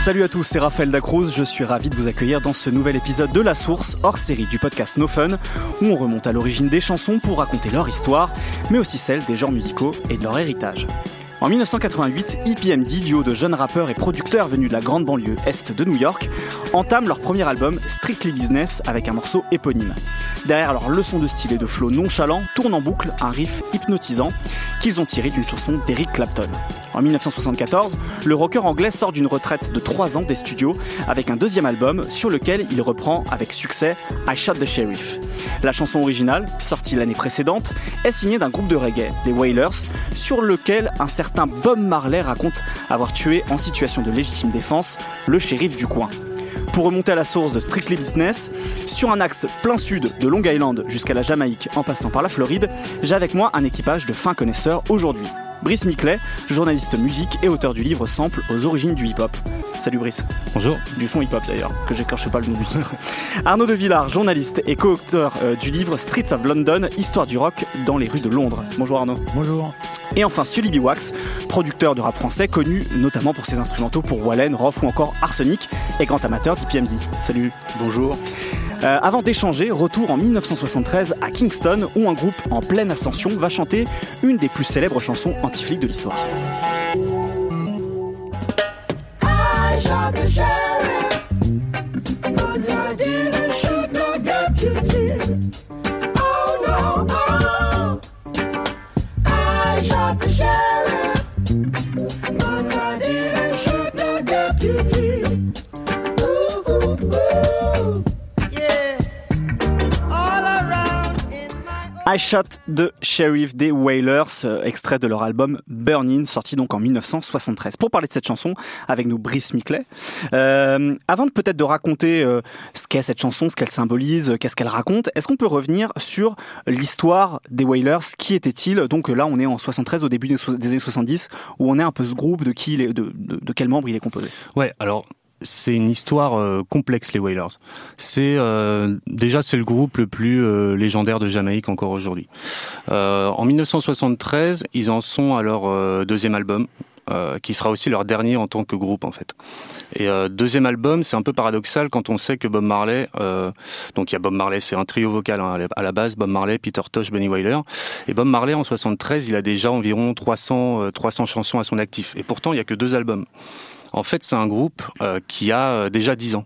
Salut à tous, c'est Raphaël Dacruz. Je suis ravi de vous accueillir dans ce nouvel épisode de La Source, hors série du podcast No Fun, où on remonte à l'origine des chansons pour raconter leur histoire, mais aussi celle des genres musicaux et de leur héritage. En 1988, EPMD, duo de jeunes rappeurs et producteurs venus de la grande banlieue est de New York, entament leur premier album Strictly Business avec un morceau éponyme. Derrière leur leçon de style et de flow nonchalant, tourne en boucle un riff hypnotisant qu'ils ont tiré d'une chanson d'Eric Clapton. En 1974, le rocker anglais sort d'une retraite de 3 ans des studios avec un deuxième album sur lequel il reprend avec succès I Shot the Sheriff. La chanson originale, sortie l'année précédente, est signée d'un groupe de reggae, les Wailers, sur lequel un certain Bob Marley raconte avoir tué en situation de légitime défense le shérif du coin. Pour remonter à la source de Strictly Business, sur un axe plein sud de Long Island jusqu'à la Jamaïque en passant par la Floride, j'ai avec moi un équipage de fins connaisseurs aujourd'hui. Brice Miclet, journaliste musique et auteur du livre Sample aux origines du hip-hop. Salut Brice. Bonjour. Du son hip-hop d'ailleurs, que j'écorche pas le nom du titre. Arnaud de Villard, journaliste et co-auteur euh, du livre Streets of London, Histoire du rock dans les rues de Londres. Bonjour Arnaud. Bonjour. Et enfin Sully Wax, producteur de rap français connu notamment pour ses instrumentaux pour Wallen, Roth ou encore Arsenic et grand amateur d'IPMD. Salut. Bonjour. Euh, avant d'échanger, retour en 1973 à Kingston où un groupe en pleine ascension va chanter une des plus célèbres chansons anti-flics de l'histoire. I Shot the Sheriff des Wailers, euh, extrait de leur album Burning, sorti donc en 1973. Pour parler de cette chanson, avec nous Brice Miclet. Euh, avant de peut-être de raconter euh, ce qu'est cette chanson, ce qu'elle symbolise, qu'est-ce qu'elle raconte, est-ce qu'on peut revenir sur l'histoire des Wailers? Qui étaient-ils? Donc là, on est en 73, au début des, années 70, où on est un peu ce groupe, de qui, de, de, de quel membre il est composé Ouais, alors c'est une histoire euh, complexe les Wailers. C'est euh, déjà c'est le groupe le plus euh, légendaire de Jamaïque encore aujourd'hui. en 1973, ils en sont à leur deuxième album. qui sera aussi leur dernier en tant que groupe en fait. Et deuxième album, c'est un peu paradoxal quand on sait que Bob Marley, donc il y a Bob Marley, c'est un trio vocal hein, à la base, Bob Marley, Peter Tosh, Benny Wailer, et Bob Marley en 73, il a déjà environ 300 300 chansons à son actif, et pourtant il y a que deux albums. En fait, c'est un groupe euh, qui a euh, déjà 10 ans.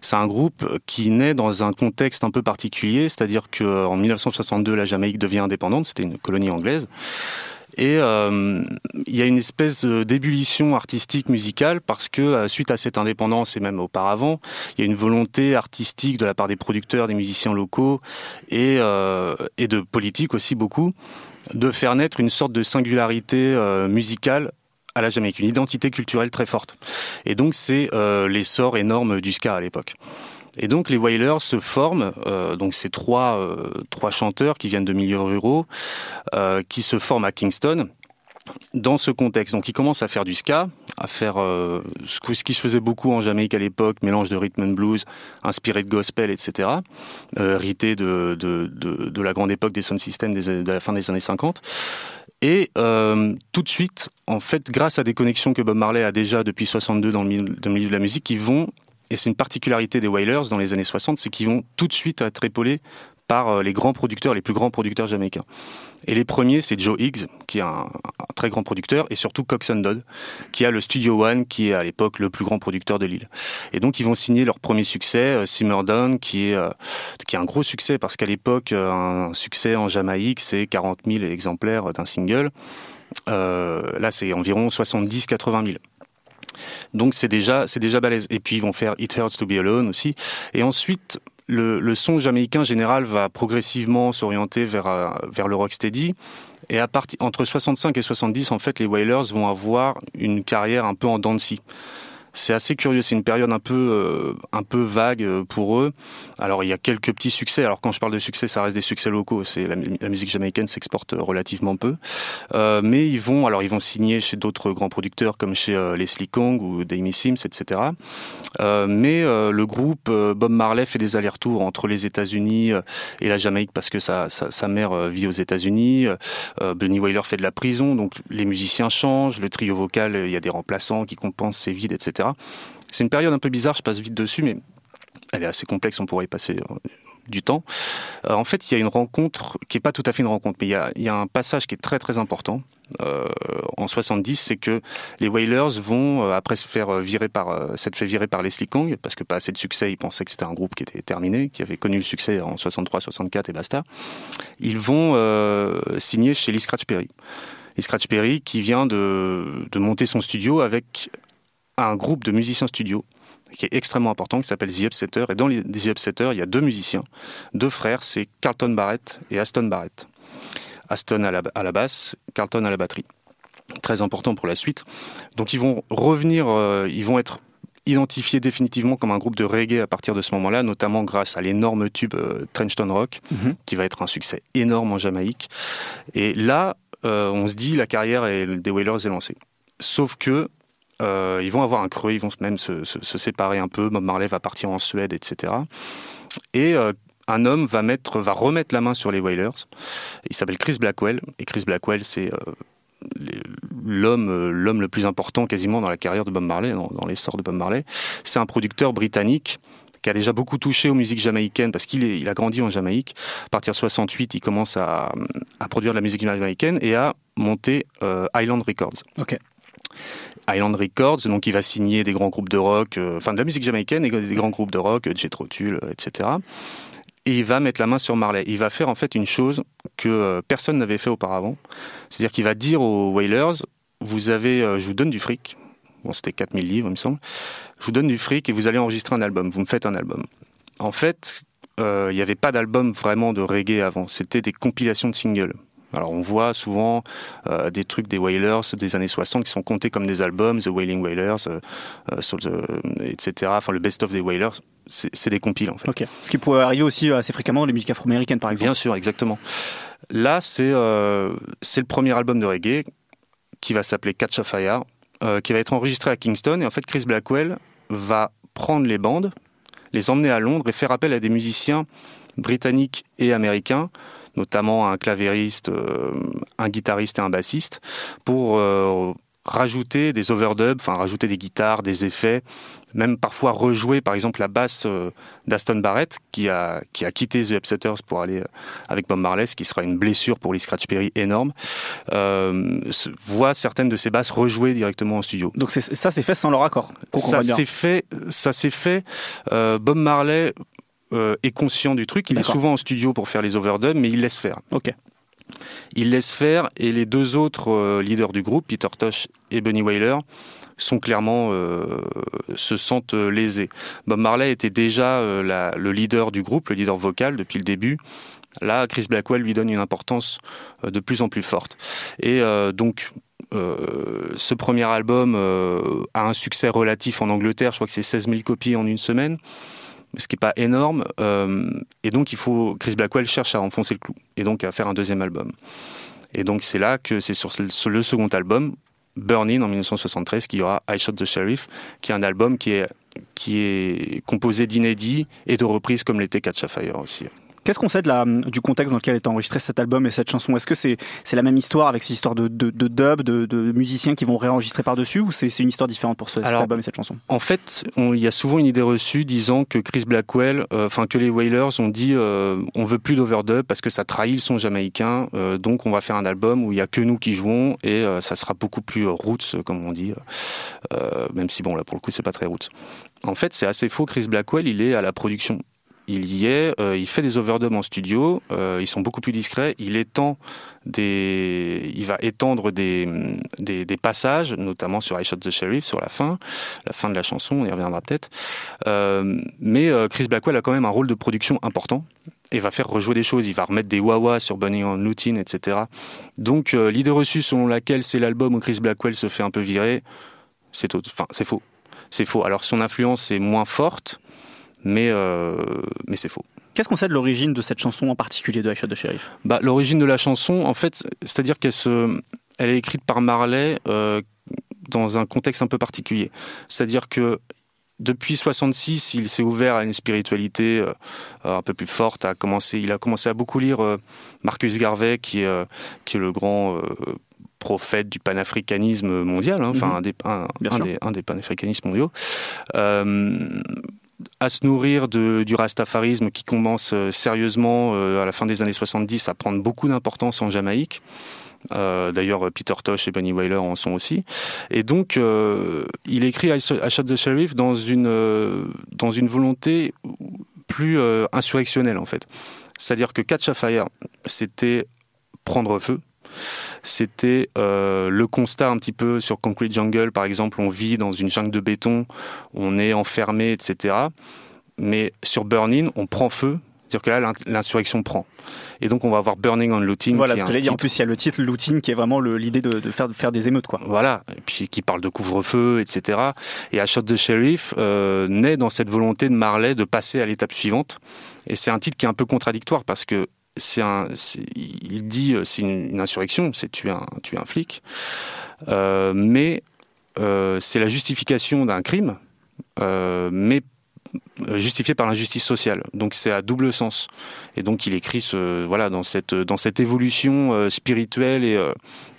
C'est un groupe qui naît dans un contexte un peu particulier, c'est-à-dire qu'en 1962, la Jamaïque devient indépendante, c'était une colonie anglaise. Et euh, il y a une espèce d'ébullition artistique musicale parce que suite à cette indépendance et même auparavant, il y a une volonté artistique de la part des producteurs, des musiciens locaux et, et de politiques aussi beaucoup de faire naître une sorte de singularité musicale à la Jamaïque, une identité culturelle très forte. Et donc c'est euh, l'essor énorme du ska à l'époque. Et donc les Wailers se forment, euh, donc ces trois euh, trois chanteurs qui viennent de milieux ruraux, qui se forment à Kingston dans ce contexte. Donc ils commencent à faire du ska, à faire euh, ce, qui se faisait beaucoup en Jamaïque à l'époque, mélange de rhythm and blues, inspiré de gospel, etc. Euh, de, de, de, de, la grande époque des sound systems de la fin des années 50. Et euh, tout de suite, en fait, grâce à des connexions que Bob Marley a déjà depuis 62 dans le milieu, dans le milieu de la musique, ils vont, et c'est une particularité des Wailers dans les années 60, c'est qu'ils vont tout de suite être épaulés par euh, les grands producteurs, les plus grands producteurs jamaïcains. Et les premiers, c'est Joe Higgs, qui est un, très grand producteur, et surtout Cox Dodd, qui a le Studio One, qui est à l'époque le plus grand producteur de l'île. Et donc, ils vont signer leur premier succès, euh, Simmer Down, qui est, euh, qui est un gros succès, parce qu'à l'époque, un succès en Jamaïque, c'est 40 000 exemplaires d'un single. Euh, là, c'est environ 70-80 000. Donc c'est déjà c'est déjà balèze. Et puis ils vont faire It Hurts to Be Alone aussi. Et ensuite le, le, son jamaïcain général va progressivement s'orienter vers, euh, vers le rocksteady. Et à partir entre 65 et 70, en fait, les Wailers vont avoir une carrière un peu en dents c'est assez curieux. C'est une période un peu, euh, un peu vague euh, pour eux. Alors il y a quelques petits succès. Alors quand je parle de succès, ça reste des succès locaux. C'est la, musique jamaïcaine s'exporte relativement peu. Euh, mais ils vont, alors ils vont signer chez d'autres grands producteurs comme chez Leslie Kong ou Damie Sims, etc. mais le groupe Bob Marley fait des allers-retours entre les États-Unis et la Jamaïque parce que sa, sa, sa mère vit aux États-Unis. Benny Wailer fait de la prison, donc les musiciens changent. Le trio vocal, il y a des remplaçants qui compensent ces vides, etc. C'est une période un peu bizarre, je passe vite dessus, mais elle est assez complexe, on pourrait y passer du temps. en fait, il y a une rencontre qui n'est pas tout à fait une rencontre, mais il y, a, un passage qui est très très important euh, en 70, c'est que les Wailers vont, euh, après se faire virer par, euh, s'être fait virer par Leslie Kong, parce que pas assez de succès, ils pensaient que c'était un groupe qui était terminé, qui avait connu le succès en 63, 64 et basta. Ils vont signer chez Lee Scratch Perry. Lee Scratch Perry qui vient de monter son studio avec un groupe de musiciens studio qui est extrêmement important, qui s'appelle The Upsetter. Et dans les The Upsetter, il y a deux musiciens, deux frères, c'est Carlton Barrett et Aston Barrett. Aston à la, basse, Carlton à la batterie. Très important pour la suite. Donc ils vont revenir, euh, ils vont être identifiés définitivement comme un groupe de reggae à partir de ce moment-là, notamment grâce à l'énorme tube euh, Trenchton Rock, mhm. qui va être un succès énorme en Jamaïque. Et là, euh, on se dit la carrière des Wailers est lancée. Sauf que ils vont avoir un creux, ils vont même se, séparer un peu. Bob Marley va partir en Suède, etc. Et un homme va, mettre, va remettre la main sur les Wailers. Il s'appelle Chris Blackwell. Et Chris Blackwell, c'est euh, l'homme, euh, le plus important quasiment dans la carrière de Bob Marley, dans, l'histoire de Bob Marley. C'est un producteur britannique qui a déjà beaucoup touché aux musiques jamaïcaines parce qu'il il a grandi en Jamaïque. À partir de 68, il commence à, produire de la musique jamaïcaine et à monter euh, Island Records. Ok. Island Records, donc il va signer des grands groupes de rock, enfin de la musique jamaïcaine et des grands groupes de rock, Jethro Tull, etc et il va mettre la main sur Marley. Il va faire en fait une chose que euh, personne n'avait fait auparavant. C'est-à-dire qu'il va dire aux Whalers, vous avez, euh, je vous donne du fric. Bon, c'était 4000 livres, il me semble. Je vous donne du fric et vous allez enregistrer un album. Vous me faites un album. En fait, euh, il n'y avait pas d'album vraiment de reggae avant. C'était des compilations de singles. Alors on voit souvent des trucs des Wailers des années 60 qui sont comptés comme des albums, The Wailing Wailers, etc. Enfin le best of des Wailers c'est des compiles en fait. Ce qui pourrait arriver aussi assez fréquemment dans les musiques afro-américaines par exemple. Bien sûr, exactement. Là, c'est euh, le premier album de reggae qui va s'appeler Catch a Fire, euh, qui va être enregistré à Kingston. Et en fait, Chris Blackwell va prendre les bandes, les emmener à Londres et faire appel à des musiciens britanniques et américains, notamment un clavériste, euh, un guitariste et un bassiste, pour euh, rajouter des overdubs, enfin rajouter des guitares, des effets, même parfois rejouer par exemple la basse euh, d'Aston Barrett qui a, qui a quitté The Upsetters pour aller avec Bob Marley, ce qui sera une blessure pour Lee Scratch Perry énorme, euh, voit certaines de ces basses rejouer directement en studio. Donc ça c'est fait sans leur accord Ça s'est fait, ça s'est fait. Bob Marley est conscient du truc, il est souvent en studio pour faire les overdubs, mais il laisse faire. Ok. Il laisse faire et les deux autres leaders du groupe, Peter Tosh et Bunny Wailer, sont clairement euh, se sentent euh, lésés. Bob Marley était déjà euh, le leader du groupe, le leader vocal depuis le début. Là, Chris Blackwell lui donne une importance de plus en plus forte. Et donc, ce premier album a un succès relatif en Angleterre. Je crois que c'est 16 000 copies en une semaine, ce qui n'est pas énorme. et donc, il faut Chris Blackwell cherche à enfoncer le clou et donc à faire un deuxième album. Et donc, c'est là que c'est sur le second album Burning en 1973, qui y aura I Shot the Sheriff, qui est un album qui est, qui est composé d'inédits et de reprises comme l'était Catch a Fire aussi. Qu'est-ce qu'on sait de la, du contexte dans lequel est enregistré cet album et cette chanson? Est-ce que c'est c'est la même histoire avec ces histoires de, de, de dub, de, de, musiciens qui vont réenregistrer par-dessus ou c'est une histoire différente pour ce, cet album et cette chanson? En fait, il y a souvent une idée reçue disant que Chris Blackwell, euh, enfin que les Wailers ont dit euh, on veut plus d'overdub parce que ça trahit le son jamaïcain, euh, donc on va faire un album où il y a que nous qui jouons et ça sera beaucoup plus roots comme on dit, même si bon là pour le coup c'est pas très roots. En fait, c'est assez faux. Chris Blackwell, il est à la production il y est, euh, il fait des overdubs en studio, euh, ils sont beaucoup plus discrets, il étend des, il va étendre des, des, passages, notamment sur I Shot the Sheriff, sur la fin, la fin de la chanson, on y reviendra peut-être. Euh, mais Chris Blackwell a quand même un rôle de production important et va faire rejouer des choses, il va remettre des wah sur Bunny on Lutin, etc. Donc l'idée reçue selon laquelle c'est l'album où Chris Blackwell se fait un peu virer, c'est faux. C'est faux. Alors son influence est moins forte, mais, euh, mais c'est faux. Qu'est-ce qu'on sait de l'origine de cette chanson en particulier de Shot the Sheriff bah, L'origine de la chanson, en fait, c'est-à-dire qu'elle se, elle est écrite par Marley euh, dans un contexte un peu particulier. C'est-à-dire que depuis 66, il s'est ouvert à une spiritualité euh, un peu plus forte. A commencé, il a commencé à beaucoup lire Marcus Garvey, qui est, qui est le grand prophète du panafricanisme mondial, hein, enfin Mhm. un, des, un, des, un des panafricanistes mondiaux, euh, à se nourrir de, du rastafarisme qui commence euh, sérieusement euh, à la fin des années 70 à prendre beaucoup d'importance en Jamaïque. Euh, D'ailleurs, Peter Tosh et Bunny Wailer en sont aussi. Et donc, il écrit I Shot the Sheriff dans une, dans une volonté plus insurrectionnelle, en fait. C'est-à-dire que Catch a Fire, c'était prendre feu. C'était euh, le constat un petit peu sur Concrete Jungle, par exemple, on vit dans une jungle de béton, on est enfermé, etc. Mais sur Burning, on prend feu, c'est-à-dire que là, l'in- l'insurrection prend. Et donc, on va avoir Burning on Looting. Voilà ce que. En plus, il y a le titre looting qui est vraiment l'idée de, de faire, de faire des émeutes, quoi. Voilà, et puis qui parle de couvre-feu, etc. Et Shot the Sheriff euh, naît dans cette volonté de Marley de passer à l'étape suivante. Et c'est un titre qui est un peu contradictoire parce que c'est un, il dit euh, c'est une, insurrection, c'est tuer un, tuer un flic, Euh, mais euh, c'est la justification d'un crime, mais justifié par l'injustice sociale. Donc c'est à double sens. Et donc il écrit ce, voilà dans cette dans cette évolution euh, spirituelle et, euh,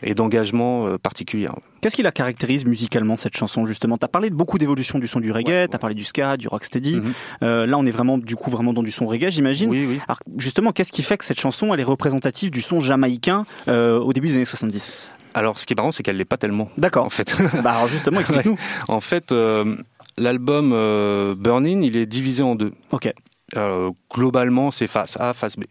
et d'engagement euh, particulière. Qu'est-ce qui la caractérise musicalement cette chanson justement? T'as parlé de beaucoup d'évolution du son du reggae, Ouais, t'as parlé du ska, du rocksteady. Euh, là, on est vraiment du coup vraiment dans du son reggae, j'imagine. Oui, oui. Alors justement, qu'est-ce qui fait que cette chanson elle est représentative du son jamaïcain euh, au début des années 70 Alors, ce qui est marrant, c'est qu'elle l'est pas tellement. D'accord. En fait, bah alors justement, explique-nous. en fait, euh, l'album euh, Burning, il est divisé en deux. Ok. Euh, globalement, c'est face A, face B.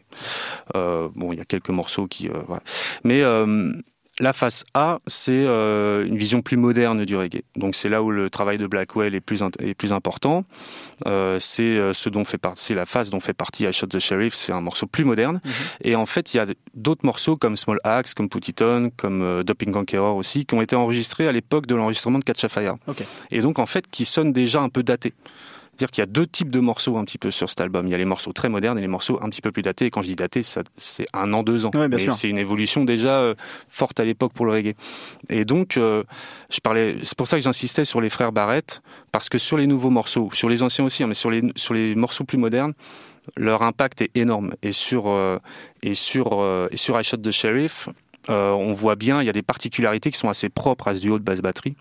Euh, bon, il y a quelques morceaux qui, euh, voilà. mais euh, la face A, c'est euh, une vision plus moderne du reggae. Donc c'est là où le travail de Blackwell est plus est plus important. Euh, c'est euh, ce dont fait par- c'est la phase dont fait partie I Shot the Sheriff. C'est un morceau plus moderne. Mhm. Et en fait, il y a d'autres morceaux comme Small Axe, comme Put It On, comme euh, Doping Conqueror aussi, qui ont été enregistrés à l'époque de l'enregistrement de Catch a Fire. Ok. Et donc en fait, qui sonnent déjà un peu datés. C'est-à-dire qu'il y a deux types de morceaux un petit peu sur cet album. Il y a les morceaux très modernes et les morceaux un petit peu plus datés. Et quand je dis datés, ça- c'est un an, deux ans. Ouais, bien Mais sûr. c'est une évolution déjà euh, forte à l'époque pour le reggae. Et donc, euh, je parlais. C'est pour ça que j'insistais sur les frères Barrett, parce que sur les nouveaux morceaux, sur les anciens aussi, hein, mais sur les sur les morceaux plus modernes, leur impact est énorme. Et sur euh, et sur euh, et sur I Shot the Sheriff, on voit bien, il y a des particularités qui sont assez propres à ce duo de basse batterie.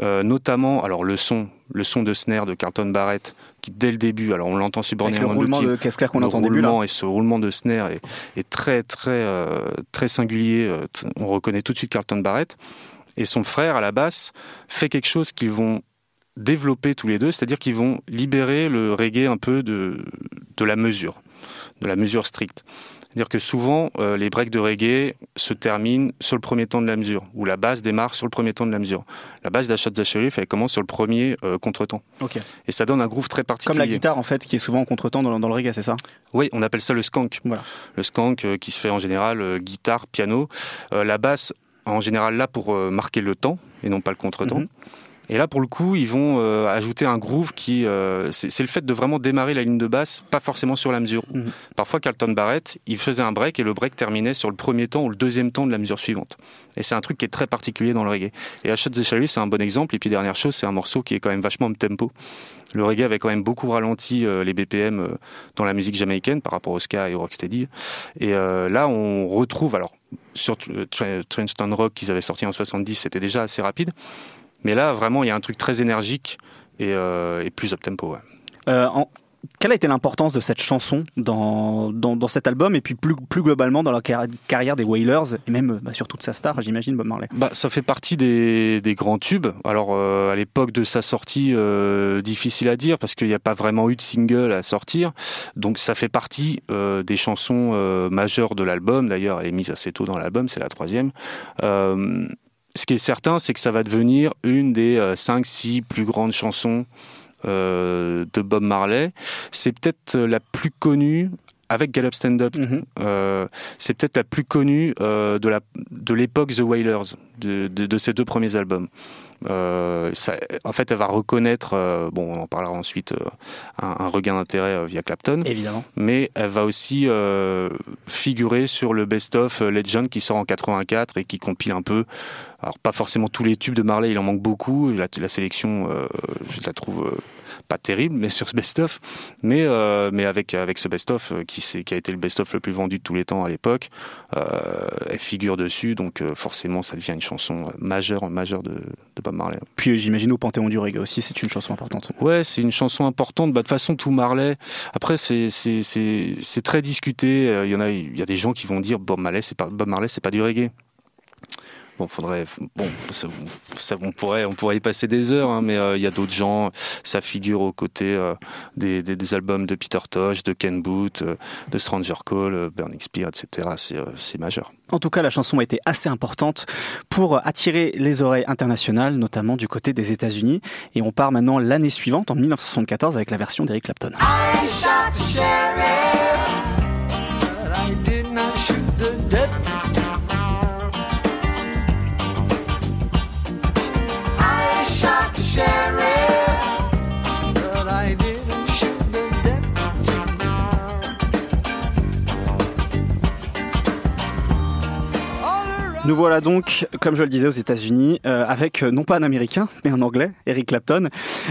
Euh, notamment, alors le son, le son de snare de Carlton Barrett, qui dès le début, alors on l'entend Burning le roulement de caisse claire qu'on entend début là. et ce roulement de snare est, est très très euh, très singulier. euh, On reconnaît tout de suite Carlton Barrett et son frère à la basse fait quelque chose qu'ils vont développer tous les deux, c'est-à-dire qu'ils vont libérer le reggae un peu de de la mesure, de la mesure stricte. C'est-à-dire que souvent, euh, les breaks de reggae se terminent sur le premier temps de la mesure, ou la basse démarre sur le premier temps de la mesure. La basse the Sheriff, elle commence sur le premier euh, contretemps. Ok. Et ça donne un groove très particulier. Comme la guitare en fait qui est souvent en contretemps dans, dans le reggae, c'est ça? Oui, on appelle ça le skank. Voilà. Le skank euh, qui se fait en général guitare, piano. La basse, en général, là pour marquer le temps et non pas le contretemps. Mhm. Et là, pour le coup, ils vont euh, ajouter un groove qui. euh, c'est le fait de vraiment démarrer la ligne de basse, pas forcément sur la mesure. Mhm. Parfois, Carlton Barrett, il faisait un break et le break terminait sur le premier temps ou le deuxième temps de la mesure suivante. Et c'est un truc qui est très particulier dans le reggae. Et Ashot the Sheriff, c'est un bon exemple. Et puis, dernière chose, c'est un morceau qui est quand même vachement up tempo. Le reggae avait quand même beaucoup ralenti euh, les BPM euh, dans la musique jamaïcaine par rapport au ska et au rocksteady. Et euh, là, on retrouve, alors, sur Trenchtown Rock qu'ils avaient sorti en 70, c'était déjà assez rapide. Mais là, vraiment, il y a un truc très énergique et, euh, et plus up tempo. ouais. Euh, en- Quelle a été l'importance de cette chanson dans, dans, dans cet album et puis plus, plus globalement dans la car- carrière des Wailers et même bah, sur toute sa star, j'imagine, Bob Marley? Bah, ça fait partie des, des grands tubes. Alors, euh, à l'époque de sa sortie, euh, difficile à dire parce qu'il n'y a pas vraiment eu de single à sortir. Donc, ça fait partie euh, des chansons majeures de l'album. D'ailleurs, elle est mise assez tôt dans l'album, c'est la troisième. Euh, ce qui est certain, c'est que ça va devenir une des 5-6 plus grandes chansons euh, de Bob Marley. C'est peut-être la plus connue avec Gallup Stand Up. Mhm. Euh, c'est peut-être la plus connue euh, de la de l'époque The Wailers, de, de, de ces deux premiers albums. Euh, ça, en fait, elle va reconnaître, euh, bon, on en parlera ensuite, euh, un, un regain d'intérêt euh, via Clapton, Évidemment. mais elle va aussi euh, figurer sur le Best of Legend qui sort en 84 et qui compile un peu, alors pas forcément tous les tubes de Marley, il en manque beaucoup. La, la sélection, euh, je la trouve euh, pas terrible, mais sur ce best-of, mais euh, mais avec avec ce best-of qui qui a été le best-of le plus vendu de tous les temps à l'époque, elle figure dessus, donc forcément ça devient une chanson majeure majeure de, de Bob Marley. Puis j'imagine au Panthéon du reggae aussi, c'est une chanson importante. Ouais, c'est une chanson importante. Bah, de toute façon, tout Marley. Après, c'est c'est c'est très discuté. Il y en a il y a des gens qui vont dire Bob Marley c'est pas Bob Marley c'est pas du reggae. Bon, faudrait, bon, ça, on pourrait, on pourrait y passer des heures, hein, mais euh, il y a d'autres gens. Ça figure aux côtés euh, des, des, albums de Peter Tosh, de Ken Booth, euh, de Stranger Call, Burning Spear, etc. C'est majeur. En tout cas, la chanson a été assez importante pour attirer les oreilles internationales, notamment du côté des États-Unis. Et on part maintenant l'année suivante, en 1974, avec la version d'Eric Clapton. Nous voilà donc, comme je le disais, aux États-Unis, euh, avec euh, non pas un Américain, mais un Anglais, Eric Clapton,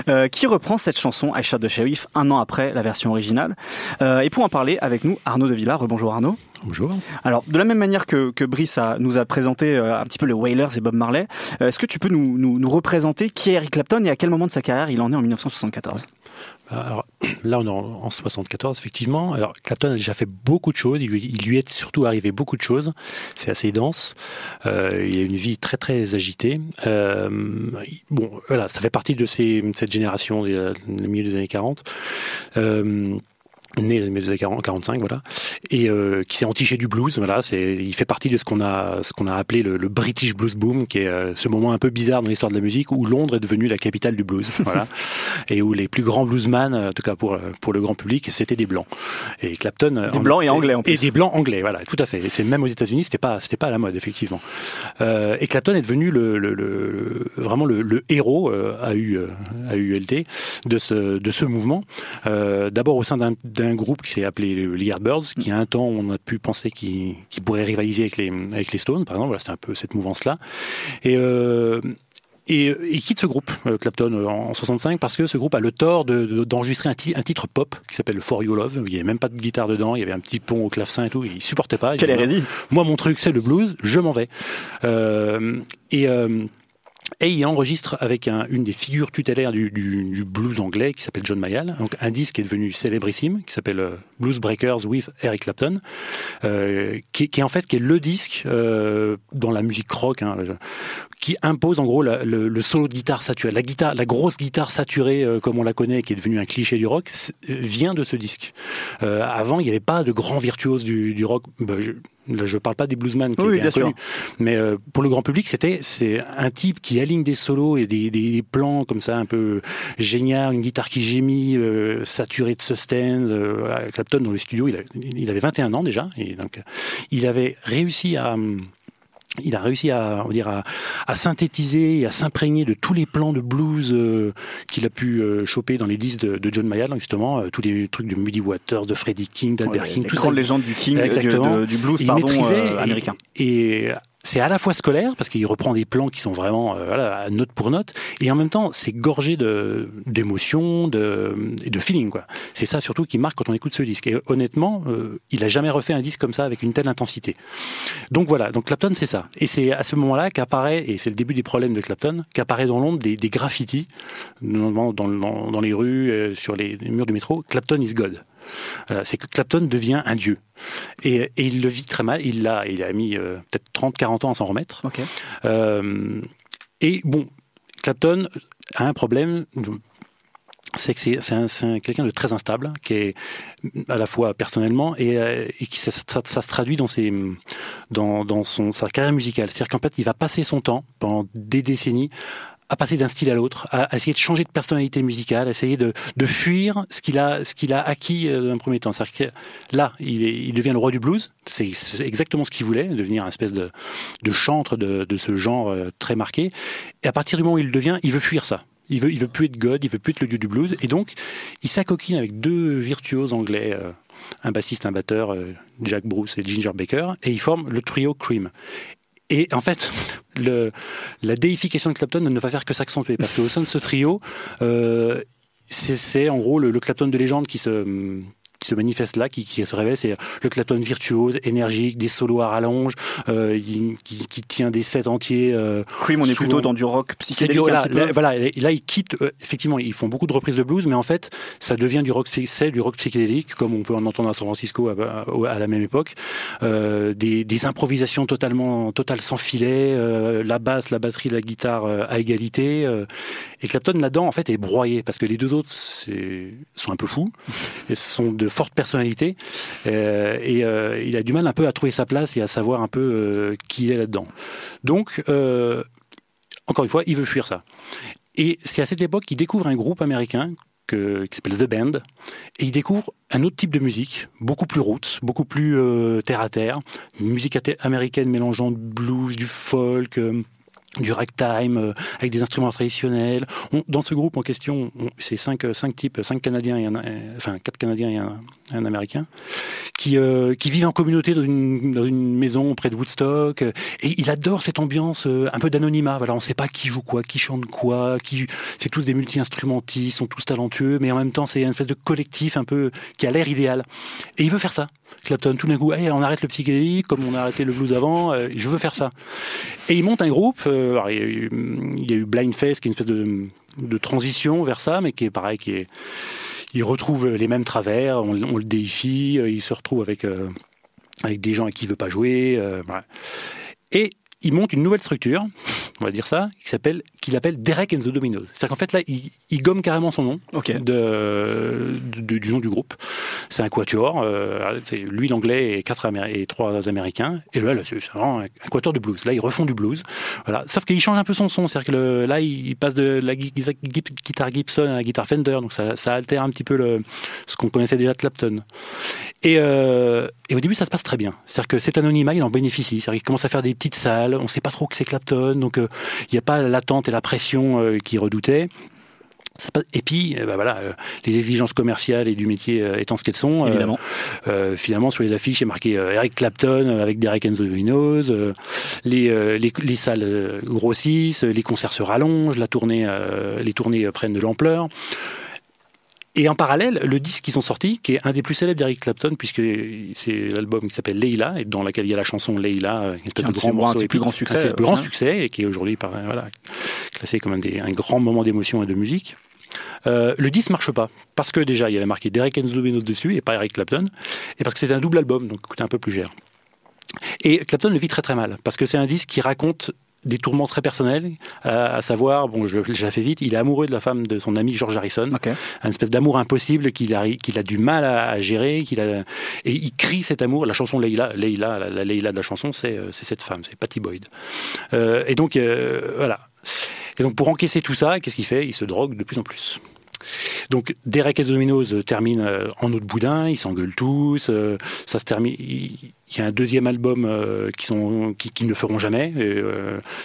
euh, qui reprend cette chanson I Shot the Sheriff un an après la version originale. et pour en parler avec nous, Arnaud de Villard. Rebonjour Arnaud. Bonjour. Alors, de la même manière que, que Brice a, nous a présenté un petit peu les Wailers et Bob Marley, est-ce que tu peux nous, nous, nous représenter qui est Eric Clapton et à quel moment de sa carrière il en est en 1974 alors, là, on est en, 74, effectivement. Alors, Clapton a déjà fait beaucoup de choses. Il lui, est surtout arrivé beaucoup de choses. C'est assez dense. Euh, il a une vie très, très agitée. Euh, bon, voilà, ça fait partie de cette génération, des, milieu des années 40 né dans les années 45, voilà, et euh, qui s'est entiché du blues. Voilà, c'est, il fait partie de ce qu'on a, ce qu'on a appelé le, British Blues Boom, qui est euh, ce moment un peu bizarre dans l'histoire de la musique où Londres est devenue la capitale du blues, voilà, et où les plus grands bluesmen, en tout cas pour pour le grand public, c'était des blancs. Et Clapton, des blancs et anglais en plus. Et des blancs anglais, voilà, tout à fait. Et c'est même aux États-Unis, c'était pas, c'était pas à la mode effectivement. Euh, et Clapton est devenu le, le, le vraiment le, héros euh, à eu à ULT de ce de ce mouvement. D'abord au sein d'un un groupe qui s'est appelé les Yardbirds, qui à un temps on a pu penser qu'il pourrait rivaliser avec les, avec les Stones, par exemple. Voilà, c'était un peu cette mouvance-là. Et euh, et il quitte ce groupe, euh, Clapton, en 65, parce que ce groupe a le tort d'enregistrer un, titre pop qui s'appelle For You Love. Il n'y avait même pas de guitare dedans, il y avait un petit pont au clavecin et tout. Il supportait pas. Quelle hérésie Moi, mon truc, c'est le blues. Je m'en vais. Euh, et et il enregistre avec une des figures tutélaires du, blues anglais qui s'appelle John Mayall, donc un disque qui est devenu célébrissime, qui s'appelle euh, Blues Breakers with Eric Clapton, euh, qui, est en fait qui est le disque euh, dans la musique rock, hein, qui impose en gros le, solo de guitare saturé, la guitare, la grosse guitare saturée comme on la connaît, qui est devenue un cliché du rock, vient de ce disque. avant, il n'y avait pas de grands virtuoses du, rock. Bah, ne parle pas des bluesmen qui étaient inconnus, mais euh, pour le grand public, c'était c'est un type qui aligne des solos et des, des plans comme ça un peu génial, une guitare qui gémit, euh, saturée de sustain. Euh, Clapton dans le studio, il, il, avait 21 ans déjà, et donc il avait réussi à il a réussi à, on dire, à, synthétiser et à s'imprégner de tous les plans de blues euh, qu'il a pu euh, choper dans les disques de, John Mayall, justement, euh, tous les trucs de Muddy Waters, de Freddie King, d'Albert King, tout ça. légendes du King, du, blues, il pardon, maîtrisait américain. et c'est à la fois scolaire parce qu'il reprend des plans qui sont vraiment euh, note pour note et en même temps c'est gorgé de d'émotions de et de feeling quoi. C'est ça surtout qui marque quand on écoute ce disque. Et honnêtement euh, il a jamais refait un disque comme ça avec une telle intensité. Donc voilà donc Clapton c'est ça. Et c'est à ce moment là qu'apparaît et c'est le début des problèmes de Clapton qu'apparaît dans l'ombre des, des graffitis dans, dans, dans, les rues euh, sur les murs du métro Clapton is God c'est que Clapton devient un dieu. Et, il le vit très mal. Il a, il a mis euh, peut-être 30-40 ans à s'en remettre. Euh, et bon, Clapton a un problème c'est que c'est quelqu'un de très instable, qui est à la fois personnellement et, euh, qui ça, se traduit dans, ses, dans, dans son, sa carrière musicale. C'est-à-dire qu'en fait, il va passer son temps pendant des décennies à passer d'un style à l'autre, à, essayer de changer de personnalité musicale, à essayer de, de fuir ce qu'il a, ce a acquis euh, dans un premier temps. Là, il, il, devient le roi du blues. C'est exactement ce qu'il voulait, devenir un espèce de, de chantre de, de, ce genre euh, très marqué. Et à partir du moment où il le devient, il veut fuir ça. Il veut, il veut plus être God, il veut plus être le dieu du blues. Et donc, il s'acoquine avec deux virtuoses anglais. Euh, un bassiste, un batteur, Jack Bruce et Ginger Baker, et ils forment le trio Cream. Et en fait, le, la déification de Clapton ne va faire que s'accentuer parce qu'au sein de ce trio, euh, c'est en gros le, le Clapton de légende qui se qui se manifeste là, qui, se révèle, c'est le Clapton virtuose, énergique, des solos à rallonge, euh, qui, tient des sets entiers. Euh, Cream, on est plutôt dans du rock psychédélique. voilà, là, ils quittent, euh, effectivement, ils font beaucoup de reprises de blues, mais en fait, ça devient du rock, c'est du rock psychédélique, comme on peut en entendre à San Francisco à, la même époque. Euh, des, improvisations totalement, totales sans filet, la basse, la batterie, la guitare à égalité. et Clapton là-dedans, en fait, est broyé, parce que les deux autres sont un peu fous, et sont de forte personnalité euh, et euh, il a du mal un peu à trouver sa place et à savoir un peu euh, qui il est là-dedans. Donc, encore une fois, il veut fuir ça. Et c'est à cette époque qu'il découvre un groupe américain que, qui s'appelle The Band, et il découvre un autre type de musique, beaucoup plus roots, beaucoup plus terre à terre, musique américaine mélangeant du blues, du folk, du ragtime euh, avec des instruments traditionnels. dans ce groupe en question, c'est cinq, cinq types, cinq Canadiens et un, euh, enfin quatre Canadiens et un, un Américain, qui, euh, qui vivent en communauté dans une, dans une, maison près de Woodstock. Et il adore cette ambiance un peu d'anonymat. Voilà, on ne sait pas qui joue quoi, qui chante quoi, qui. C'est tous des multi-instrumentistes, sont tous talentueux, mais en même temps c'est une espèce de collectif un peu qui a l'air idéal. Et il veut faire ça. Clapton, tout d'un coup, on arrête le psychédélique comme on a arrêté le blues avant, euh, je veux faire ça. Et il monte un groupe, euh, il, y a eu, il, Blind Face, qui est une espèce de, transition vers ça, mais qui est pareil, qui est, il retrouve les mêmes travers, on, le déifie, euh, il se retrouve avec, avec des gens à qui il veut pas jouer. Et il monte une nouvelle structure, on va dire ça, qui s'appelle, qu'il appelle Derek and the Dominos. C'est-à-dire qu'en fait là, il, gomme carrément son nom de, du nom du groupe. C'est un quatuor, euh, c'est lui l'anglais et quatre et trois américains. Et là, c'est vraiment un quatuor de blues. Là, ils refont du blues. Voilà. Sauf qu'il change un peu son son, c'est-à-dire que là, il passe de la guitare Gibson à la guitare Fender, donc ça, ça altère un petit peu le, ce qu'on connaissait déjà de Clapton. Et, euh, et au début, ça se passe très bien. C'est-à-dire que cet anonymat, il en bénéficie. C'est-à-dire qu'il commence à faire des petites salles. On ne sait pas trop que c'est Clapton, donc euh, il n'y a pas l'attente et la pression euh, qu'il redoutait. Et puis, bah voilà, les exigences commerciales et du métier étant ce qu'elles sont, Évidemment. finalement, sur les affiches, il est marqué Eric Clapton avec Derek and the Winos, les, les, les, salles grossissent, les concerts se rallongent, la tournée, les tournées prennent de l'ampleur. Et en parallèle, le disque qu'ils ont sorti, qui est un des plus célèbres d'Eric Clapton, puisque c'est l'album qui s'appelle Leila, et dans lequel il y a la chanson Leila, qui est un grand morceau, plus grand succès, le plus grand succès, et qui est aujourd'hui voilà, classé comme un, des, un grand moment d'émotion et de musique. Euh, le disque marche pas parce que déjà il y avait marqué Derek and the dessus et pas Eric Clapton et parce que c'était un double album donc coûtait un peu plus cher. Et Clapton le vit très très mal parce que c'est un disque qui raconte des tourments très personnels, à, savoir, bon, je, je, la fais vite, il est amoureux de la femme de son ami George Harrison, un espèce d'amour impossible qu'il a, qu'il a du mal à, gérer, qu'il a, et il crie cet amour. La chanson Leila, Leila la, la Leila de la chanson, c'est, euh, c'est cette femme, c'est Patty Boyd. Euh, et donc, euh, voilà. Et donc, pour encaisser tout ça, qu'est-ce qu'il fait? Il se drogue de plus en plus. Donc Derek et Dominos termine euh, en autre boudin, ils s'engueulent tous, euh, ça se termine. Il y a un deuxième album euh, qui, sont, qui, ne feront jamais.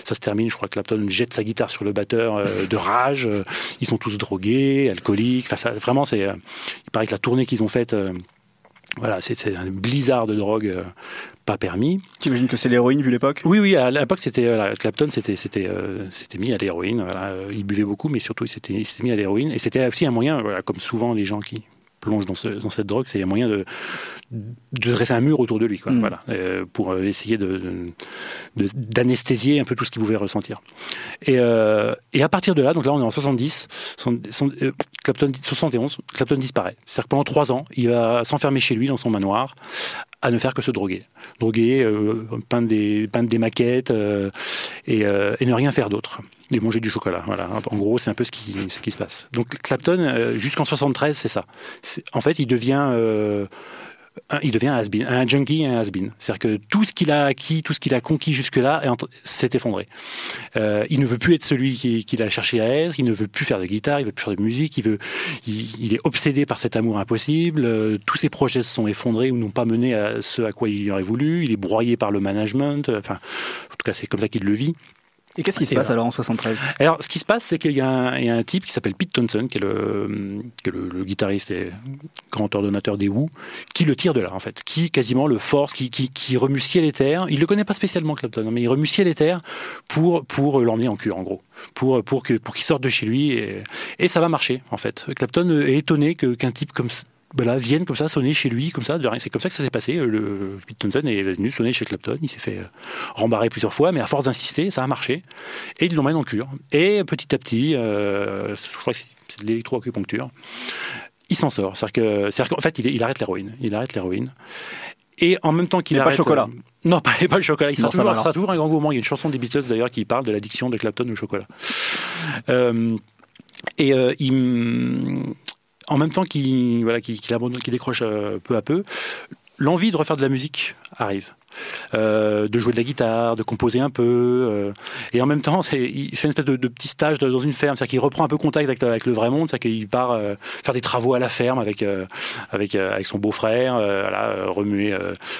ça se termine, je crois que Clapton jette sa guitare sur le batteur de rage. ils sont tous drogués, alcooliques. Vraiment, c'est. il paraît que la tournée qu'ils ont faite voilà, c'est un blizzard de drogue euh, pas permis. Tu imagines que c'est l'héroïne vu l'époque? Oui, oui, à l'époque, c'était Clapton c'était c'était euh, mis à l'héroïne. il buvait beaucoup, mais surtout, il s'était mis à l'héroïne. Et c'était aussi un moyen, voilà, comme souvent les gens qui plonge dans, dans cette drogue, c'est un moyen de, de, dresser un mur autour de lui, quoi, mm. voilà, euh, pour euh, essayer de, d'anesthésier un peu tout ce qu'il pouvait ressentir. Et, euh, et, à partir de là, donc là on est en 70, son, Clapton, 71, Clapton disparaît. C'est-à-dire que pendant trois ans, il va s'enfermer chez lui dans son manoir à ne faire que se droguer. Droguer, peindre, des, peindre des maquettes et, et ne rien faire d'autre et manger du chocolat. Voilà. En gros, c'est un peu ce qui, ce qui se passe. Donc Clapton, euh, jusqu'en 73, c'est ça. En fait, il devient, euh, il devient un, un junkie et un has-been. C'est-à-dire que tout ce qu'il a acquis, tout ce qu'il a conquis jusque-là s'est effondré. Euh, il ne veut plus être celui qu'il a cherché à être, il ne veut plus faire de guitare, il veut plus faire de musique, il, veut, il, est obsédé par cet amour impossible, tous ses projets se sont effondrés ou n'ont pas mené à ce à quoi il aurait voulu, il est broyé par le management, enfin, en tout cas c'est comme ça qu'il le vit. Et qu'est-ce qui se passe alors en 73 Alors, ce qui se passe, c'est qu'il y, a un type qui s'appelle Pete Thompson, qui est, le, le, guitariste et grand ordonnateur des Who, qui le tire de là, en fait, qui quasiment le force, qui, qui, qui remue ciel et terre. Il le connaît pas spécialement, Clapton, mais il remue ciel et terre pour, pour l'emmener en cure, en gros, pour, pour, que, pour qu'il sorte de chez lui. Et, et, ça va marcher, en fait. Clapton est étonné qu'un type comme voilà, viennent comme ça sonner chez lui, comme ça, c'est comme ça que ça s'est passé. Le Pete Thompson est venu sonner chez Clapton, il s'est fait euh, rembarrer plusieurs fois, mais à force d'insister, ça a marché. Et il l'emmène en cure. Et petit à petit, euh, je crois que c'est de l'électroacupuncture, il s'en sort. C'est-à-dire qu'en fait, il, il, arrête l'héroïne. Il arrête l'héroïne. Et en même temps qu'il arrête. Pas le chocolat. Euh, non, pas, pas, le chocolat. Il sera, toujours, sera toujours un grand gourmand. Il y a une chanson des Beatles d'ailleurs qui parle de l'addiction de Clapton au chocolat. et il, en même temps qu'il voilà, qu'il décroche euh, peu à peu, l'envie de refaire de la musique arrive. Euh, de jouer de la guitare, de composer un peu. Euh, et en même temps, il fait une espèce de, petit stage dans une ferme, c'est-à-dire qu'il reprend un peu contact avec, le vrai monde, c'est-à-dire qu'il part faire des travaux à la ferme avec, avec, son beau-frère, voilà, remuer,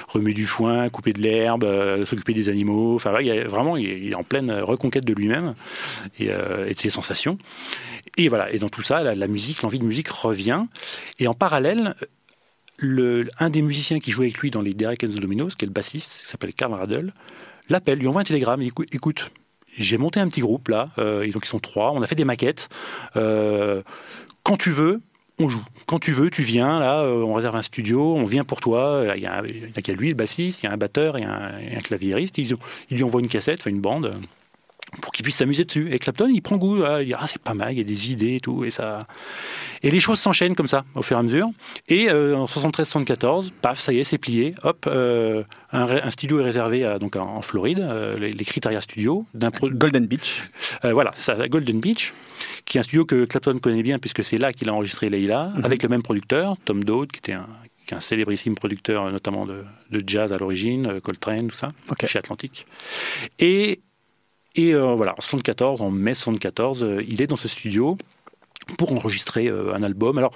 remuer du foin, couper de l'herbe, s'occuper des animaux. Enfin, il vraiment il est en pleine reconquête de lui-même et, et de ses sensations. Et voilà, et dans tout ça, la, musique, l'envie de musique revient. Et en parallèle, un des musiciens qui jouait avec lui dans les Derek and the Dominos, qui est le bassiste, qui s'appelle Karl Radel, l'appelle, lui envoie un télégramme, il dit, écoute, j'ai monté un petit groupe là, euh, donc ils sont trois, on a fait des maquettes. Euh, quand tu veux, on joue. Quand tu veux, tu viens, là, euh, on réserve un studio, on vient pour toi. Il y a, il lui, le bassiste, il y a un batteur, il y a un, claviériste. Ils, lui envoient une cassette, enfin une bande pour qu'il puisse s'amuser dessus. Et Clapton, il prend goût, il dit ah c'est pas mal, il y a des idées et tout, et ça. Et les choses s'enchaînent comme ça au fur et à mesure. Et euh, en 73-74, paf, ça y est, c'est plié. Hop, euh, un, studio est réservé à, donc en Floride, euh, les, les Criteria Studios, d'un Golden Beach. voilà, c'est ça, Golden Beach, qui est un studio que Clapton connaît bien puisque c'est là qu'il a enregistré Leila, mhm. avec le même producteur, Tom Dowd, qui était un un célébrissime producteur, notamment de, jazz à l'origine, Coltrane, tout ça, chez Atlantic. Et et euh, voilà, en 74, en mai 74, euh, il est dans ce studio pour enregistrer euh, un album. Alors,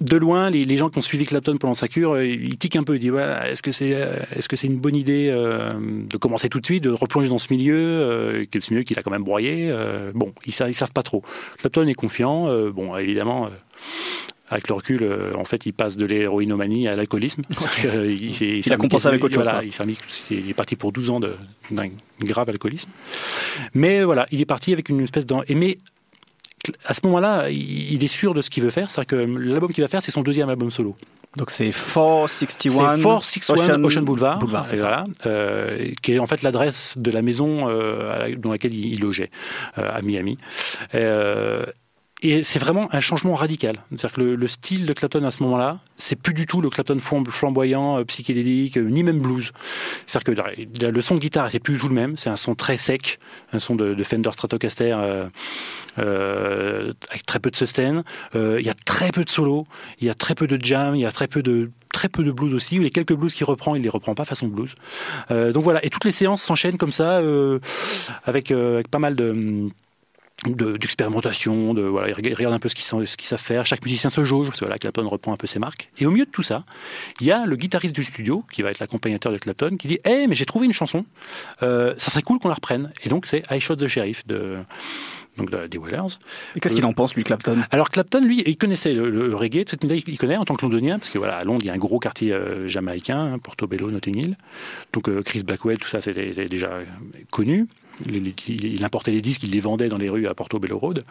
de loin, les, gens qui ont suivi Clapton pendant sa cure, ils tiquent un peu. Ils disent est-ce que c'est est-ce que une bonne idée de commencer tout de suite, de replonger dans ce milieu, que ce milieu qu'il a quand même broyé Bon, ils ils savent pas trop. Clapton est confiant. bon, évidemment, avec le recul, euh, en fait, il passe de l'héroïnomanie à l'alcoolisme. il, a compensé avec autre chose. il, est parti pour 12 ans d'un grave alcoolisme. Mais voilà, il est parti avec une espèce d'en... Mais à ce moment-là, il est sûr de ce qu'il veut faire. C'est-à-dire que l'album qu'il va faire, c'est son deuxième album solo. Donc c'est 461, 461 Ocean, Boulevard, euh, qui est en fait l'adresse de la maison euh, dans laquelle il, logeait à Miami. Et c'est vraiment un changement radical. C'est-à-dire que le, style de Clapton à ce moment-là, c'est plus du tout le Clapton flamboyant, euh, psychédélique, euh, ni même blues. C'est-à-dire que le son de guitare, c'est plus du tout le même. C'est un son très sec, un son de, Fender Stratocaster euh, avec très peu de sustain. Il y a très peu de solo, il y a très peu de jam, il y a très peu de très peu de blues aussi. Les quelques blues qu'il reprend, il les reprend pas façon blues. donc voilà, et toutes les séances s'enchaînent comme ça, avec pas mal de d'expérimentation, de, voilà, ils regardent un peu ce qu'ils savent faire, chaque musicien se jauge, voilà, Clapton reprend un peu ses marques. Et au milieu de tout ça, il y a le guitariste du studio, qui va être l'accompagnateur de Clapton, qui dit « Eh, mais j'ai trouvé une chanson, euh, ça serait cool qu'on la reprenne. » Et donc c'est « I Shot the Sheriff » de donc des Whalers. Et qu'est-ce qu'il en pense, lui, Clapton? Alors, Clapton, lui, il connaissait le, reggae, toute il connaît en tant que londonien, parce que voilà, à Londres, il y a un gros quartier euh, jamaïcain, hein, Portobello, Notting Hill. Donc, euh, Chris Blackwell, tout ça, c'était déjà connu. Il, importait les disques, il les vendait dans les rues à Portobello Road.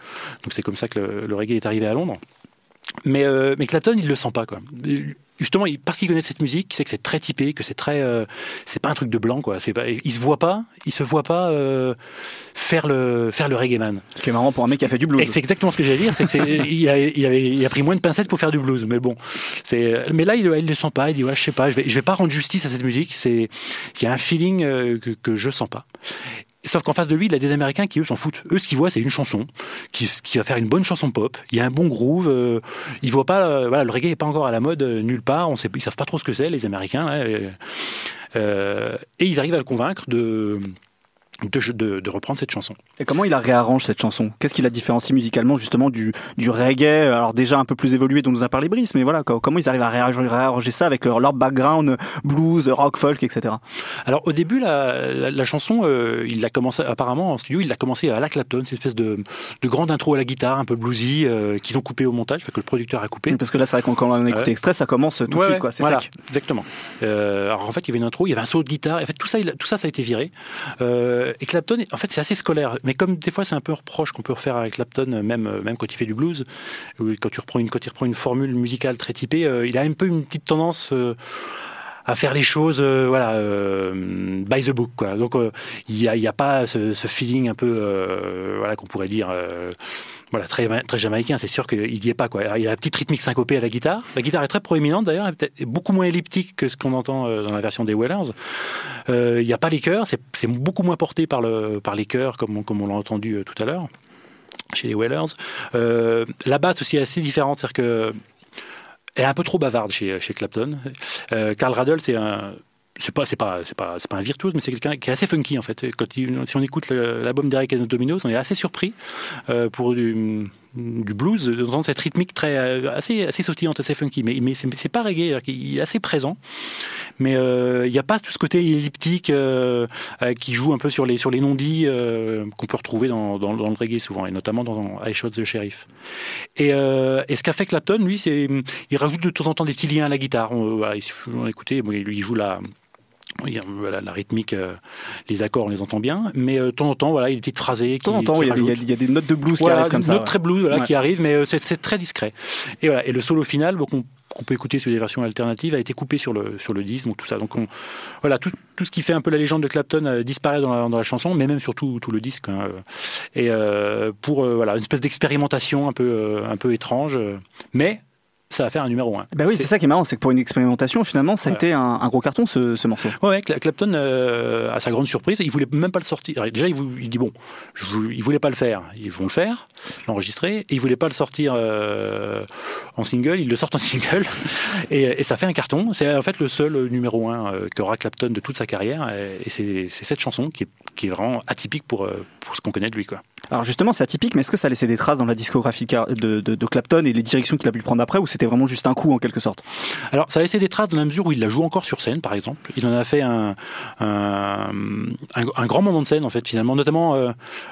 Donc c'est comme ça que le, reggae est arrivé à Londres. Mais, euh, mais Clapton, il le sent pas. Quoi. Justement, parce qu'il connaît cette musique, il sait que c'est très typé, que c'est très, euh, c'est pas un truc de blanc, quoi. C'est pas, il se voit pas, il se voit pas euh, faire le faire le reggae man. Ce qui est marrant pour un mec qui a fait du blues. C'est exactement ce que j'allais dire, c'est que il, a, il, avait, il a pris moins de pincettes pour faire du blues, mais bon, c'est, mais là il, il le sent pas, il dit ouais, je sais pas, je vais, je vais pas rendre justice à cette musique. C'est, il y a un feeling que, que je sens pas. Sauf qu'en face de lui, il a des Américains qui, eux, s'en foutent. Eux, ce qu'ils voient, c'est une chanson, qui, va faire une bonne chanson pop. Il y a un bon groove. Euh, ils voient pas, euh, voilà, le reggae n'est pas encore à la mode euh, nulle part. On sait, ils savent pas trop ce que c'est, les Américains. et ils arrivent à le convaincre de, reprendre cette chanson. Et comment il a réarrange cette chanson? Qu'est-ce qui la différencie musicalement justement du, du reggae Alors déjà un peu plus évolué dont nous a parlé Brice, mais voilà, comment ils arrivent à réarranger, ça avec leur, leur, background blues, rock, folk, etc. Alors au début, la, la, chanson, euh, il a commencé apparemment en studio, il a commencé à la Clapton, cette espèce de, de grande intro à la guitare, un peu bluesy, euh, qu'ils ont coupé au montage, que le producteur a coupé. parce que là, c'est vrai qu'on quand on a écouté extrait, ça commence tout de suite, quoi. C'est voilà, exactement. Euh, alors en fait, il y avait une intro, il y avait un saut de guitare. En fait, tout ça, tout ça, ça a été viré. et Clapton, en fait, c'est assez scolaire. Mais comme des fois, c'est un peu reproche qu'on peut refaire avec Clapton, même, même quand il fait du blues, quand, quand il reprend une formule musicale très typée, euh, il a un peu une petite tendance euh, à faire les choses euh, voilà by the book donc il n'y a, pas ce, feeling un peu qu'on pourrait dire voilà, très, jamaïcain, c'est sûr qu'il n'y est pas. Quoi. il y a la petite rythmique syncopée à la guitare. La guitare est très proéminente d'ailleurs, beaucoup moins elliptique que ce qu'on entend euh, dans la version des Wellers. Euh, il n'y a pas les chœurs, c'est beaucoup moins porté par, le, par les chœurs comme, on l'a entendu euh, tout à l'heure chez les Wellers. la basse aussi est assez différente, c'est-à-dire que elle est un peu trop bavarde chez, chez Clapton. Carl Radle, c'est un c'est pas c'est pas c'est pas pas un virtuose mais c'est quelqu'un qui est assez funky en fait. Quand si on écoute l'album d'Eric and Dominos on est assez surpris euh, pour du, du blues d'entendre cette rythmique très euh, assez assez sautillante assez funky. Mais mais c'est pas reggae il est assez présent. Mais euh, il n'y a pas tout ce côté elliptique qui joue un peu sur les sur les non-dits qu'on peut retrouver dans, dans, le reggae souvent et notamment dans I Shot the Sheriff. Et, et ce qu'a fait Clapton lui c'est il rajoute de temps en temps des petits liens à la guitare. On, voilà, il, écoutez bon, il joue la voilà, la rythmique, euh, les accords, on les entend bien, mais euh, de temps en temps, voilà, il y a des petites phrasées. De temps en temps, il y, a des notes de blues qui arrivent comme ça. Des notes très blues voilà, qui arrivent, mais euh, c'est très discret. Et voilà, et le solo final, qu'on peut écouter sur des versions alternatives, a été coupé sur le sur le disque, donc tout ça. Donc on, voilà, tout, tout, ce qui fait un peu la légende de Clapton disparaît dans la, dans la, chanson, mais même surtout tout le disque. Hein, et pour voilà, une espèce d'expérimentation un peu un peu étrange, mais ça va faire un numéro 1. Bah oui, c'est ça qui est marrant, c'est que pour une expérimentation, finalement, ça a été un, gros carton ce, ce morceau. Ouais, Clapton, euh, à sa grande surprise, il voulait même pas le sortir. déjà, il, il, dit bon, je, il voulait pas le faire, ils vont le faire, l'enregistrer, et il voulait pas le sortir euh, en single, il le sort en single, et, ça fait un carton. C'est en fait le seul numéro 1 euh, qu'aura Clapton de toute sa carrière, et, c'est cette chanson qui est, qui est, vraiment atypique pour, pour ce qu'on connaît de lui. Quoi. Alors justement, c'est atypique, mais est-ce que ça a laissé des traces dans la discographie de, de, Clapton et les directions qu'il a pu prendre après, ou c'était vraiment juste un coup en quelque sorte Alors ça a laissé des traces dans la mesure où il la joue encore sur scène, par exemple. Il en a fait un, un, un, grand moment de scène en fait finalement, notamment euh,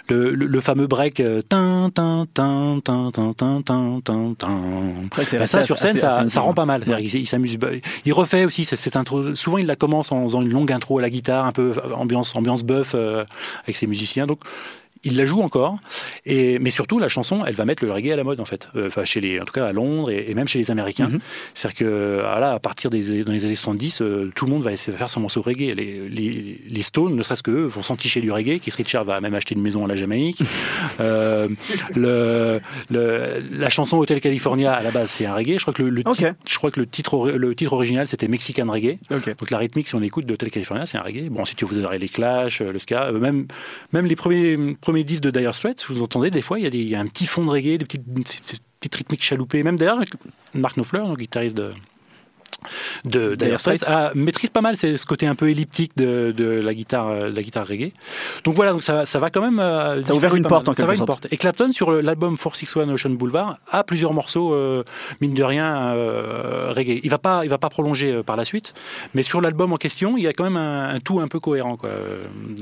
le, le, fameux break euh, tin tin tin tin tin tin tin tin tin. ça sur scène, ça, ça rend pas mal. Il, s'amuse. Il refait aussi cette intro. Souvent, il la commence en faisant une longue intro à la guitare, un peu ambiance ambiance buff euh, avec ses musiciens. Donc il la joue encore, et, mais surtout la chanson, elle va mettre le reggae à la mode en fait, euh, enfin chez les, en tout cas à Londres et, même chez les Américains. Mhm. C'est-à-dire que voilà, à partir des dans les années 70, euh, tout le monde va essayer de faire son morceau reggae. Les, les, les Stones, ne serait-ce que eux, vont s'enticher du reggae. Keith Richard va même acheter une maison à la Jamaïque. euh, le, le, la chanson Hotel California à la base c'est un reggae. Je crois que le, le titre, je crois que le titre le titre original c'était Mexican Reggae. Donc la rythmique si on écoute d'Hotel California c'est un reggae. Bon ensuite vous aurez les Clash, le ska, même même les premiers premiers disques de Dire Straits, vous entendez des fois, il y, a des, il y a un petit fond de reggae, des petites, petites rythmiques chaloupées. Même d'ailleurs, Mark Knopfler, le guitariste de, de Dire Straits maîtrise pas mal ce côté un peu elliptique de, de la guitare de la guitare reggae. Donc voilà donc ça, ça va quand même euh, ça a ouvert une porte en quelque sorte. porte. Et Clapton sur l'album 461 Ocean Boulevard a plusieurs morceaux euh, mine de rien euh, reggae. Il va pas il va pas prolonger par la suite mais sur l'album en question il y a quand même un, un tout un peu cohérent quoi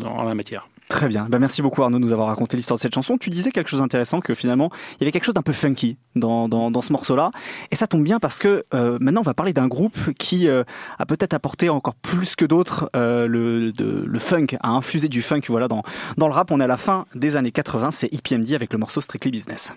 en la matière Très bien. Ben, merci beaucoup Arnaud de nous avoir raconté l'histoire de cette chanson. Tu disais quelque chose d'intéressant que finalement il y avait quelque chose d'un peu funky dans, dans, ce morceau-là. Et ça tombe bien parce que euh, maintenant on va parler d'un groupe qui euh, a peut-être apporté encore plus que d'autres euh, le, le funk, a infusé du funk voilà dans, dans le rap. On est à la fin des années 80, c'est EPMD avec le morceau Strictly Business.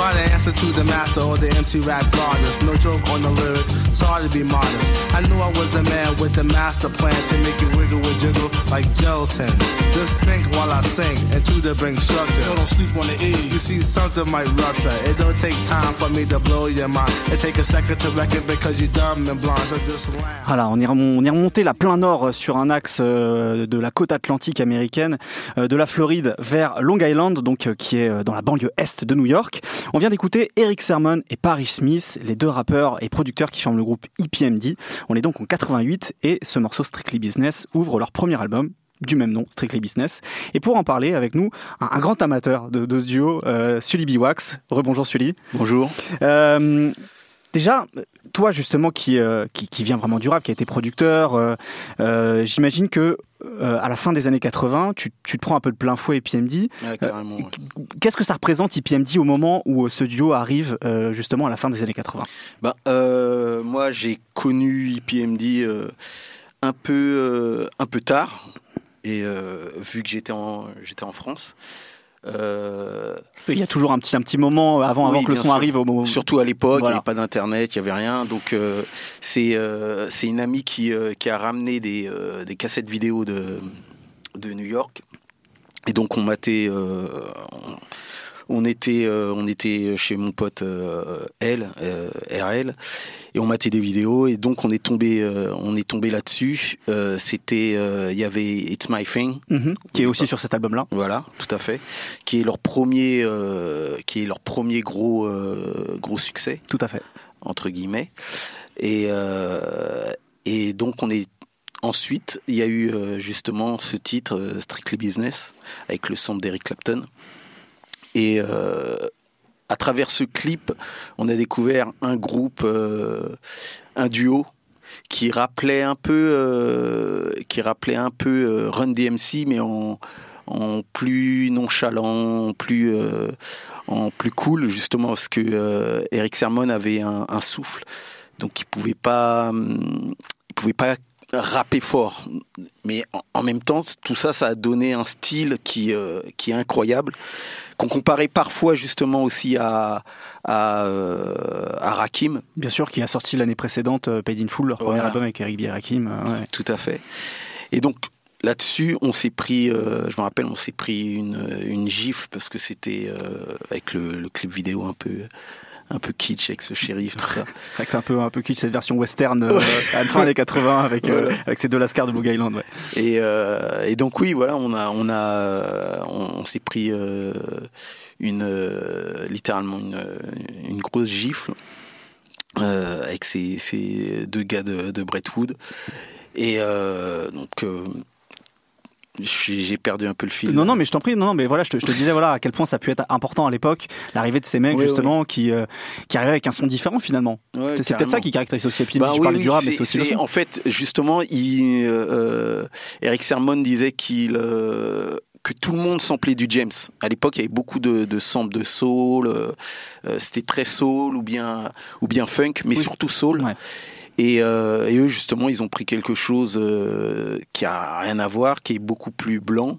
Try to answer to the master or the MC rap goddess. No joke on the lyric, sorry to be modest. I knew I was the man with the master plan to make you wiggle and jiggle like gelatin. Just think while I sing and to the bring structure. don't sleep on the E. You see, something might rupture. It don't take time for me to blow your mind. It take a second to reckon because you're dumb and blind. So just Voilà, on est, on est remonté la plein nord sur un axe euh, de la côte atlantique américaine, euh, de la Floride vers Long Island, donc euh, qui est dans la banlieue est de New York. On vient d'écouter Eric Sermon et Paris Smith, les deux rappeurs et producteurs qui forment le groupe EPMD. On est donc en 88 et ce morceau Strictly Business ouvre leur premier album du même nom, Strictly Business. Et pour en parler avec nous, un, grand amateur de, ce duo, euh, Sully Biwax. Rebonjour Sully. Bonjour. Euh, déjà, toi justement qui, euh, qui, qui vient vraiment du rap, qui a été producteur, euh, euh, j'imagine que à la fin des années 80, tu, tu, te prends un peu de plein fouet. Ouais, ouais. Qu'est-ce que ça représente EPMD au moment où ce duo arrive justement à la fin des années 80 bah, Moi j'ai connu EPMD un, peu, un peu tard, et vu que j'étais en, j'étais en France. Euh... Il y a toujours un petit, un petit moment avant, avant que le son sûr. arrive. Au moment... Surtout à l'époque, voilà. il n'y avait pas d'internet, il n'y avait rien. Donc euh, c'est euh, c'est une amie qui, qui a ramené des, des cassettes vidéo de, de New York. Et donc on matait. On, on, était, on était chez mon pote L, RL, et on matait des vidéos. Et donc on est tombé, on est tombé là-dessus. C'était, il y avait It's My Thing, mm -hmm, qui est aussi pas. sur cet album-là. Voilà, tout à fait. Qui est leur premier, qui est leur premier gros, gros succès. Tout à fait. Entre guillemets. Et, et donc on est Ensuite, il y a eu euh, justement ce titre, euh, Strictly Business, avec le son d'Eric Clapton. Et euh, à travers ce clip, on a découvert un groupe, un duo qui rappelait un peu, qui rappelait un peu Run DMC, mais en, en plus nonchalant, plus, en plus cool, justement parce que Eric Sermon avait un, un, souffle, donc il pouvait pas, il pouvait pas rapper fort. Mais en même temps, tout ça, ça a donné un style qui, euh, qui est incroyable, qu'on comparait parfois justement aussi à, à, euh, à, Rakim. Bien sûr, qui a sorti l'année précédente euh, Paid in Full, leur voilà. premier album avec Eric B. Rakim. Ouais. Tout à fait. Et donc, là-dessus, on s'est pris, euh, je me rappelle, on s'est pris une, une gifle parce que c'était euh, avec le, le, clip vidéo un peu un peu kitsch avec ce shérif, tout ça. c'est vrai que c'est un peu, un peu kitsch cette version western euh, à la fin des 80 avec, voilà. euh, avec ces deux lascars de Bug Island. Ouais. Et, euh, et donc oui, voilà, on a, on a, on, on s'est pris euh, une, littéralement une, une grosse gifle avec ces, ces deux gars de, de Brentwood. Et donc j'ai perdu un peu le fil. Non, non, mais je t'en prie. Non, non, mais voilà, je te, je te, disais voilà à quel point ça a pu être important à l'époque, l'arrivée de ces mecs oui, justement oui. qui euh, qui arrivaient avec un son différent finalement. Ouais, c'est peut-être ça qui caractérise aussi Epidemic. Bah, tu oui, du rap, mais c'est aussi. En fait, justement, il, euh, Eric Sermon disait qu'il euh, que tout le monde samplait du James. À l'époque, il y avait beaucoup de, de samples de soul. C'était très soul ou bien ou bien funk, mais surtout soul. Ouais. Et, euh, et, eux, justement, ils ont pris quelque chose euh, qui a rien à voir, qui est beaucoup plus blanc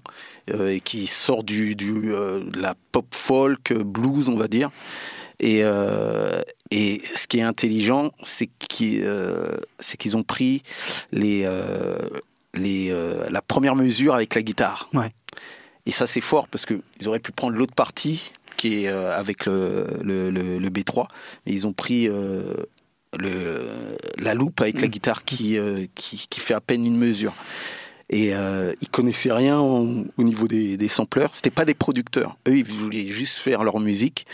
euh, et qui sort du, du de la pop folk blues, on va dire. Et, et ce qui est intelligent, c'est qu'ils qu'ils ont pris les, les, la première mesure avec la guitare. Ouais. Et ça, c'est fort parce qu'ils auraient pu prendre l'autre partie qui est avec le, le, le, le B3, mais ils ont pris le, la loupe avec la guitare qui, euh, qui, qui, fait à peine une mesure. Et euh, ils connaissaient rien au, au niveau des, des sampleurs. C'était pas des producteurs. Eux, ils voulaient juste faire leur musique.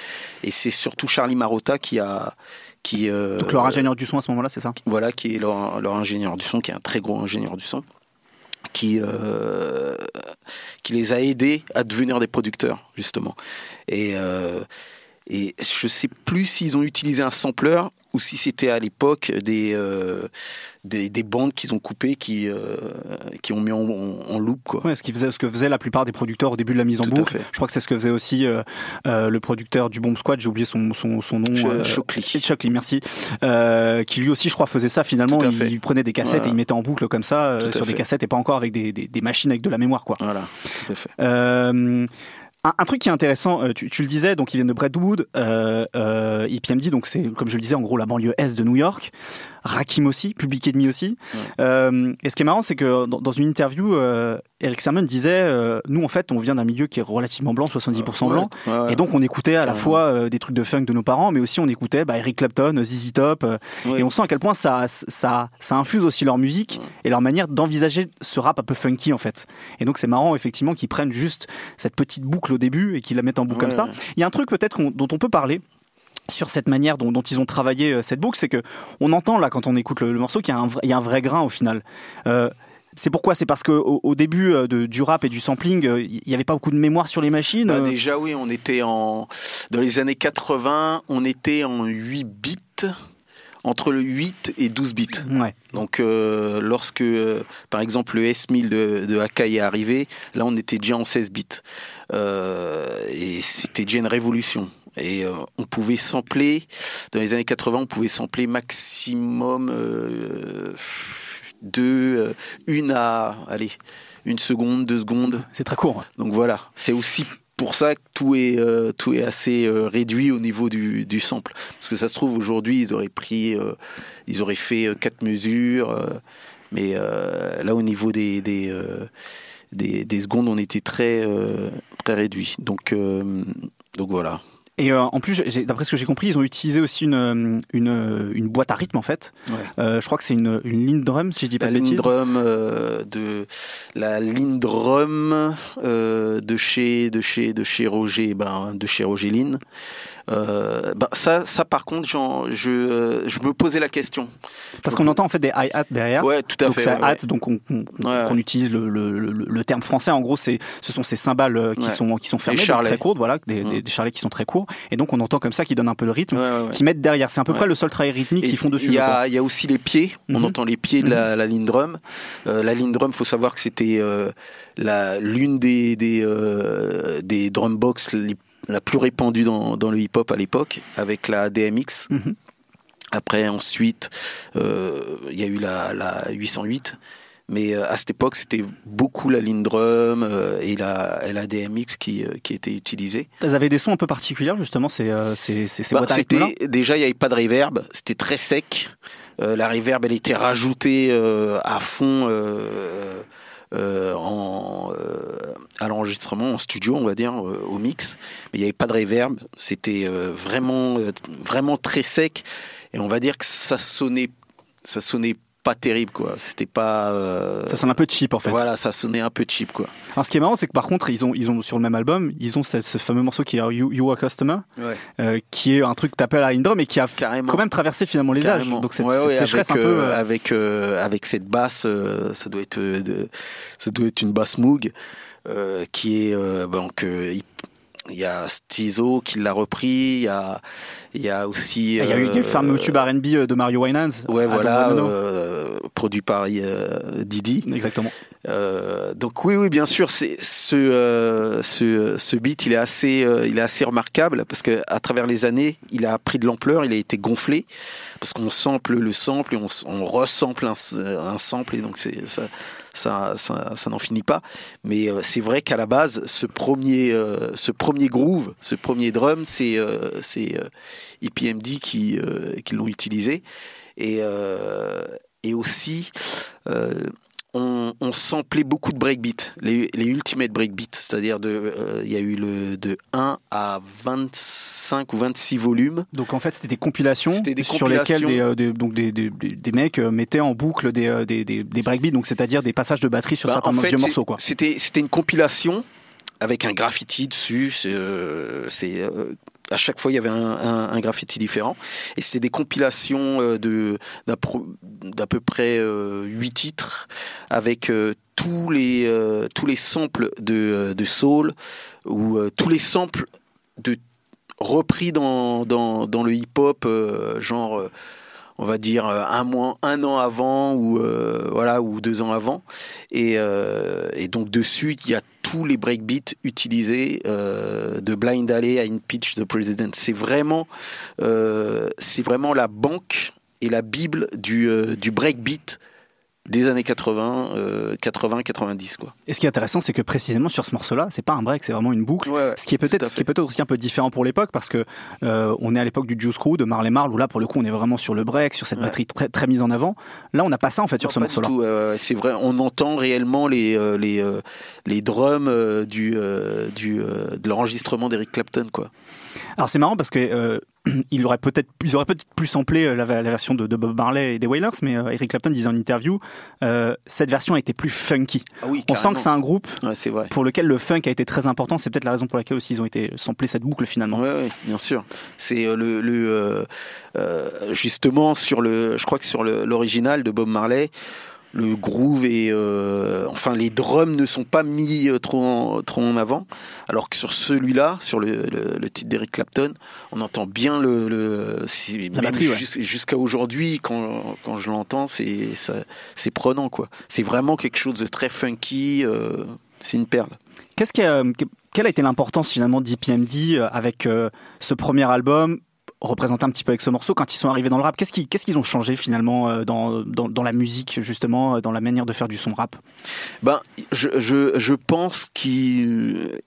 Et c'est surtout Charlie Marotta qui a qui euh, donc leur ingénieur du son à ce moment-là, c'est ça? Voilà, qui est leur, leur, ingénieur du son, qui est un très gros ingénieur du son, qui euh, qui les a aidés à devenir des producteurs justement. Et euh, et je sais plus s'ils ont utilisé un sampler ou si c'était à l'époque des, euh, des, des bandes qu'ils ont coupées qui euh, qui ont mis en, en, en loop quoi. Ouais, ce qui faisait ce que faisaient la plupart des producteurs au début de la mise en Tout boucle. Je crois que c'est ce que faisait aussi euh, le producteur du Bomb Squad, j'ai oublié son son, son nom. Ch Shockley. Shockley, merci. qui lui aussi, je crois, faisait ça finalement. Il, il, prenait des cassettes voilà. et il mettait en boucle comme ça sur des cassettes et pas encore avec des, des, des, machines avec de la mémoire quoi. Voilà, tout à fait. Un, truc qui est intéressant, euh, tu, tu, le disais, donc ils viennent de Brentwood, euh, euh, EPMD, donc c'est comme je le disais en gros la banlieue est de New York. Rakim aussi, Public Enemy aussi. Ouais. Euh, et ce qui est marrant, c'est que dans, dans, une interview, euh, Eric Sermon disait, euh, nous en fait, on vient d'un milieu qui est relativement blanc, 70% blanc, ouais, et donc on écoutait à la fois des trucs de funk de nos parents, mais aussi on écoutait bah, Eric Clapton, ZZ Top, et on sent à quel point ça, ça, ça infuse aussi leur musique et leur manière d'envisager ce rap un peu funky en fait. Et donc c'est marrant effectivement qu'ils prennent juste cette petite boucle au début et qu'ils la mettent en boucle comme ça. Il y a un truc peut-être dont on peut parler sur cette manière dont, dont, ils ont travaillé cette boucle, c'est que on entend là quand on écoute le, le morceau qu'il y, y, a un vrai grain au final. Euh, c'est pourquoi? C'est parce qu'au au début euh, de, du rap et du sampling, euh, il n'y avait pas beaucoup de mémoire sur les machines. Bah, euh. déjà, oui, on était en. Dans les années 80, on était en 8 bits, entre le 8 et 12 bits. Ouais. Donc, euh, lorsque, euh, par exemple, le S1000 de, de Akai est arrivé, là, on était déjà en 16 bits. Euh, et c'était déjà une révolution. Et euh, on pouvait sampler, dans les années 80, on pouvait sampler maximum euh, de euh, une à, allez, une seconde, deux secondes. C'est très court. Donc voilà, c'est aussi pour ça que tout est, euh, tout est assez euh, réduit au niveau du, du sample. Parce que ça se trouve, aujourd'hui, ils auraient pris, euh, ils auraient fait quatre mesures, mais là, au niveau des, des, des, des secondes, on était très, très réduit. Donc, donc voilà. Et euh, en plus, j'ai- d'après ce que j'ai compris, ils ont utilisé aussi une, euh, une, euh, une boîte à rythme en fait. Ouais. Euh, je crois que c'est une, une ligne drum, si je dis pas La de ligne bêtises. drum euh, de la ligne drum euh, de chez de chez de chez Roger ben de chez Roger Lynn. Euh, ben, ça ça par contre je euh, je me posais la question. Parce qu'on entend en fait des hi-hats derrière. Ouais, tout à donc fait. c'est ouais, hat, donc on, on- Ouais, utilise le, le, le, le terme français. En gros, c'est ce sont ces cymbales euh, qui sont qui sont fermées, donc très courtes, voilà, des, Mm. des, des charlets qui sont très courts. Et donc on entend comme ça qui donne un peu le rythme, qui mettent derrière. C'est à peu près le seul travail rythmique qu'ils font dessus. Il y, a, il y a aussi les pieds. On Mhm. entend les pieds de la, la ligne drum. Euh, la ligne drum, faut savoir que c'était euh, l'une des des, euh, des drum box les- la plus répandue dans, dans le hip hop à l'époque, avec la DMX. Mhm. Après, ensuite, euh, il y a eu la, la 808. Mais euh, à cette époque, c'était beaucoup la ligne drum euh, et, la, et la DMX qui, euh, qui étaient utilisées. Elles avaient des sons un peu particuliers justement, ces, ces, ces, ces Bah, boîtes déjà il n'y avait pas de reverb, c'était très sec. La reverb elle était rajoutée à fond en, euh, à l'enregistrement en studio on va dire euh, au mix, mais il n'y avait pas de reverb. C'était euh, vraiment euh, vraiment très sec et on va dire que ça sonnait ça sonnait pas terrible quoi. C'était pas euh, Ça sonne un peu cheap en fait. voilà ça sonnait un peu cheap quoi. Alors ce qui est marrant, c'est que par contre, ils ont, ils ont sur le même album, ils ont ce, ce fameux morceau qui est You, You Are Customer, Ouais. euh, qui est un truc tapé à la et qui a Carrément. quand même traversé finalement les Carrément. âges. Donc cette, Ouais, cette ouais, sécheresse avec, un peu. euh, avec avec cette basse, ça doit être ça doit être une basse Moog qui est donc il y a Stizo qui l'a repris, il y a il y a aussi il y a eu il y a eu le fameux tube R&B de Mario Winans. Ouais, voilà, euh, produit par euh, Didi. Exactement. Euh, donc oui, oui, bien sûr, c'est ce, euh, ce ce beat, il est assez, euh, il est assez remarquable parce que à travers les années, il a pris de l'ampleur, il a été gonflé parce qu'on sample le sample et on, on resample un, un sample et donc c'est ça, ça, ça, ça n'en finit pas. Mais euh, c'est vrai qu'à la base, ce premier, euh, ce premier groove, ce premier drum, c'est euh, c'est EPMD qui euh, qui l'ont utilisé et et aussi on, on samplait beaucoup de breakbeat, les, les ultimate breakbeat, c'est-à-dire de, euh, il y a eu le de 1 à 25 ou 26 volumes. Donc en fait, c'était des compilations des sur lesquelles des, euh, des- donc des, des, mecs euh, mettaient en boucle des, des, breakbeats, donc c'est-à-dire des passages de batterie sur Bah, certains en fait, morceaux. Quoi. C'était c'était une compilation avec un graffiti dessus. C'est à chaque fois il y avait un, graffiti différent. Et c'était des compilations euh, d'à peu près euh, 8 titres avec euh, tous les tous les samples de soul ou tous les samples de repris dans dans, le hip hop genre on va dire euh, un mois, un an avant ou euh, voilà ou deux ans avant, et, euh, et donc dessus il y a tous les breakbeats utilisés euh, de Blind Alley à In Pitch the President. C'est vraiment, euh, c'est vraiment la banque et la bible du, euh, du breakbeat des années 80, euh, 80, 90 quoi. Et ce qui est intéressant, c'est que précisément sur ce morceau-là, c'est pas un break, c'est vraiment une boucle. Ouais, ouais. Ce qui est peut-être, ce qui est peut-être aussi un peu différent pour l'époque, parce que euh, on est à l'époque du Juice Crew, de Marley Marl, où là pour le coup on est vraiment sur le break, sur cette Ouais. batterie très, très mise en avant. Là, on n'a pas ça en fait sur ce morceau-là. euh, c'est vrai, on entend réellement les euh, les euh, les drums du du de l'enregistrement d'Eric Clapton quoi. Alors c'est marrant parce que il aurait peut-être, ils auraient peut-être plus samplé euh, la, la version de, de Bob Marley et des Wailers, mais euh, Eric Clapton disait en interview, euh, cette version a été plus funky. Ah oui, On sent que c'est un groupe Ouais, c'est vrai. pour lequel le funk a été très important. C'est peut-être la raison pour laquelle aussi ils ont été samplés cette boucle finalement. Ouais, bien sûr. C'est le, le euh, justement sur le, je crois que sur l'original de Bob Marley, le groove et enfin les drums ne sont pas mis trop en, trop en avant. Alors que sur celui-là, sur le, le, titre d'Eric Clapton, on entend bien le, le jusqu'à aujourd'hui quand, quand je l'entends, c'est c'est prenant quoi. C'est vraiment quelque chose de très funky. c'est une perle. Qu'est-ce qui a, quelle a été l'importance finalement d'IPMD avec ce premier album représenter un petit peu avec ce morceau quand ils sont arrivés dans le rap Qu'est-ce qu'ils ont changé finalement euh, dans, la musique, justement, euh, dans la manière de faire du son rap? Ben, je pense qu'ils.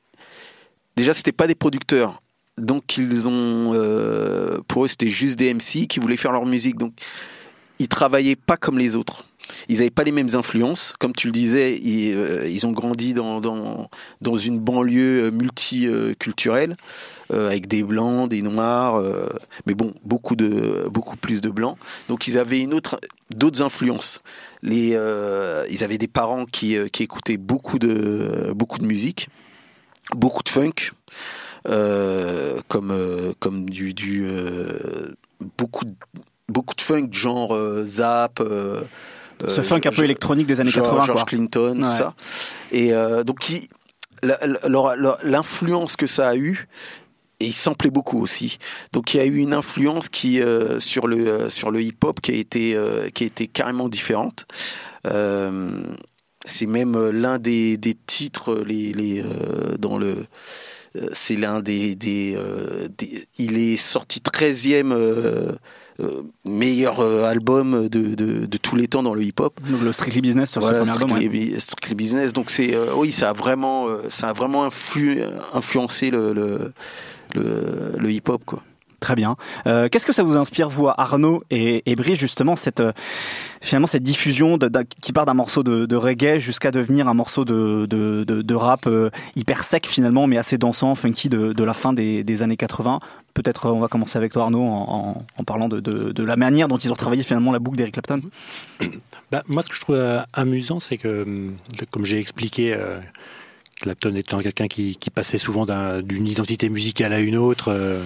Déjà, c'était pas des producteurs. Donc, ils ont. Euh, pour eux, c'était juste des MC qui voulaient faire leur musique. Donc, ils travaillaient pas comme les autres. Ils n'avaient pas les mêmes influences. Comme tu le disais, ils, ils ont grandi dans, une banlieue multiculturelle. Euh, avec des blancs, des noirs, euh, mais bon, beaucoup de beaucoup plus de blancs. Donc ils avaient une autre d'autres influences. Euh, ils avaient des parents qui, qui écoutaient beaucoup de beaucoup de musique, beaucoup de funk. comme comme du, du beaucoup beaucoup de funk genre zap ce funk un peu électronique des années 80 George Clinton tout ça et donc l'influence que ça a eu et il samplait beaucoup aussi. Donc il y a eu une influence qui euh, sur le euh, sur le hip-hop qui a été euh, qui a été carrément différente. c'est même l'un des, des, titres les, les dans le c'est l'un des, des, il est sorti 13e meilleur album de, de, de, tous les temps dans le hip-hop. Donc le Strictly Business sur voilà, Strictly, Strictly Business. Donc c'est oui, ça a vraiment ça a vraiment influ, influencé le, le le, hip-hop, quoi. Très bien. Euh, qu'est-ce que ça vous inspire, vous, Arnaud et, et Brice, justement, cette, euh, finalement, cette diffusion qui part d'un morceau de, reggae jusqu'à devenir un morceau de, de, rap euh, hyper sec, finalement, mais assez dansant, funky de, la fin des, années 80 Peut-être on va commencer avec toi, Arnaud, en, parlant de, la manière dont ils ont travaillé finalement la boucle d'Eric Clapton. Bah, moi, ce que je trouve amusant, c'est que, comme j'ai expliqué Clapton étant quelqu'un qui, passait souvent d'une identité musicale à une autre euh,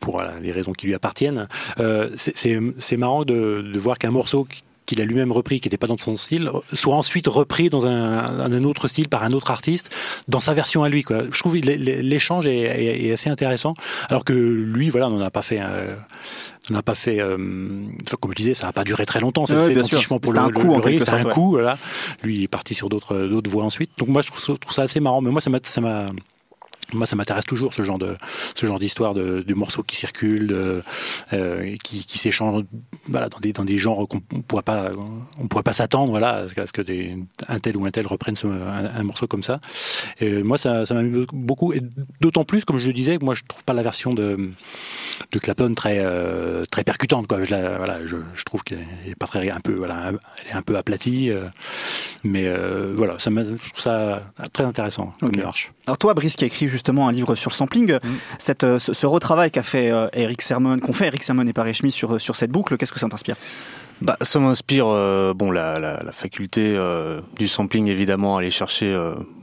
pour les raisons qui lui appartiennent. Euh, c'est marrant de, de voir qu'un morceau qu'il a lui-même repris, qui n'était pas dans son style, soit ensuite repris dans un, autre style par un autre artiste, dans sa version à lui. Quoi. Je trouve l'échange est, assez intéressant, alors que lui, voilà, on n'en a pas fait. on n'a pas fait, euh, comme je disais, ça n'a pas duré très longtemps. C'est ouais, pour le, un coup, C'était un coup, voilà. Lui, il est parti sur d'autres d'autres voies ensuite. Donc moi, je trouve, ça assez marrant. Mais moi, ça m'a moi, ça m'intéresse toujours ce genre de ce genre d'histoire de, de, morceaux qui circulent, euh, qui, qui s'échangent, voilà, dans des dans des genres qu'on pourrait pas on pourrait pas s'attendre, voilà, à ce que des, un tel ou un tel reprenne un, morceau comme ça. Et moi, ça ça m'amuse beaucoup, et d'autant plus, comme je le disais, moi, je trouve pas la version de de Clapton très euh, très percutante, quoi. Je la, voilà, je, je trouve qu'elle est pas très un peu voilà, elle est un peu aplatie, euh, mais euh, voilà, ça je trouve ça très intéressant comme démarche. Alors toi, Brice, qui a écrit justement un livre sur sampling, mm. cette, ce, retravail qu'a fait Eric Sermon, qu'ont fait Eric Sermon et Paris Schmitt sur, sur cette boucle, qu'est-ce que ça t'inspire? Bah, ça m'inspire euh, bon la, la, la faculté du sampling évidemment aller chercher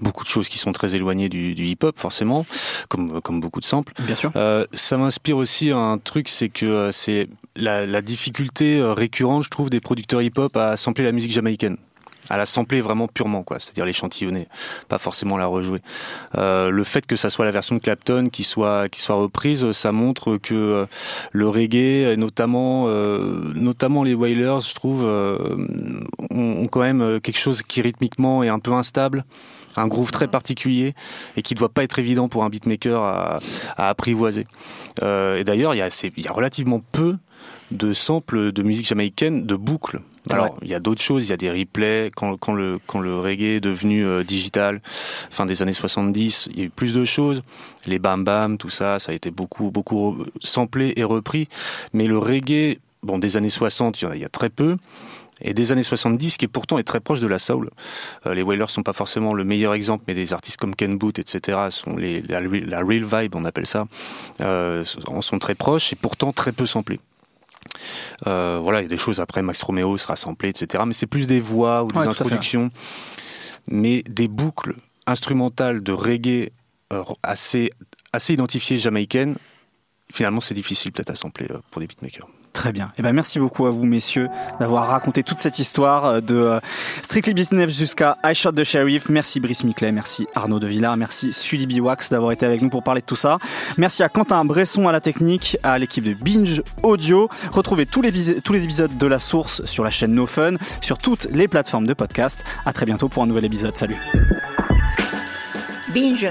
beaucoup de choses qui sont très éloignées du, du hip-hop forcément comme comme beaucoup de samples. Bien sûr. ça m'inspire aussi un truc c'est que c'est la, la difficulté récurrente je trouve des producteurs hip-hop à sampler la musique jamaïcaine à la sampler vraiment purement, quoi, c'est-à-dire l'échantillonner, pas forcément la rejouer. Euh, le fait que ça soit la version de Clapton qui soit qui soit reprise, ça montre que euh, le reggae, notamment euh, notamment les Wailers, je trouve, ont, quand même quelque chose qui rythmiquement est un peu instable un groove très particulier et qui doit pas être évident pour un beatmaker à, à apprivoiser. et d'ailleurs, il y a relativement peu de samples de musique jamaïcaine, de boucles alors, il y a d'autres choses, il y a des replays. Quand, quand, le, quand le reggae est devenu euh, digital, fin des années 70, il y a eu plus de choses. Les bam bam, tout ça, ça a été beaucoup, beaucoup samplé et repris. Mais le reggae, bon, des années 60, il y, a, très peu. Et des années 70, qui pourtant est très proche de la soul. Euh, les Wailers sont pas forcément le meilleur exemple, mais des artistes comme Ken Boot, etc., sont les, la, la real vibe, on appelle ça, euh, en sont très proches et pourtant très peu samplés. Euh, voilà, il y a des choses après, Max Romeo sera samplé, etc. Mais c'est plus des voix ou des introductions. Mais des boucles instrumentales de reggae euh, assez, assez identifiées jamaïcaines, finalement, c'est difficile peut-être à sampler euh, pour des beatmakers. Très bien. Eh ben, merci beaucoup à vous, messieurs, d'avoir raconté toute cette histoire euh, de euh, Strictly Business jusqu'à I Shot the Sheriff. Merci Brice Miclet, merci Arnaud de Villard, merci Sully Biwax d'avoir été avec nous pour parler de tout ça. Merci à Quentin Bresson à la technique, à l'équipe de Binge Audio. Retrouvez tous les, tous les épisodes de La Source sur la chaîne No Fun, sur toutes les plateformes de podcast. À très bientôt pour un nouvel épisode. Salut. Binge.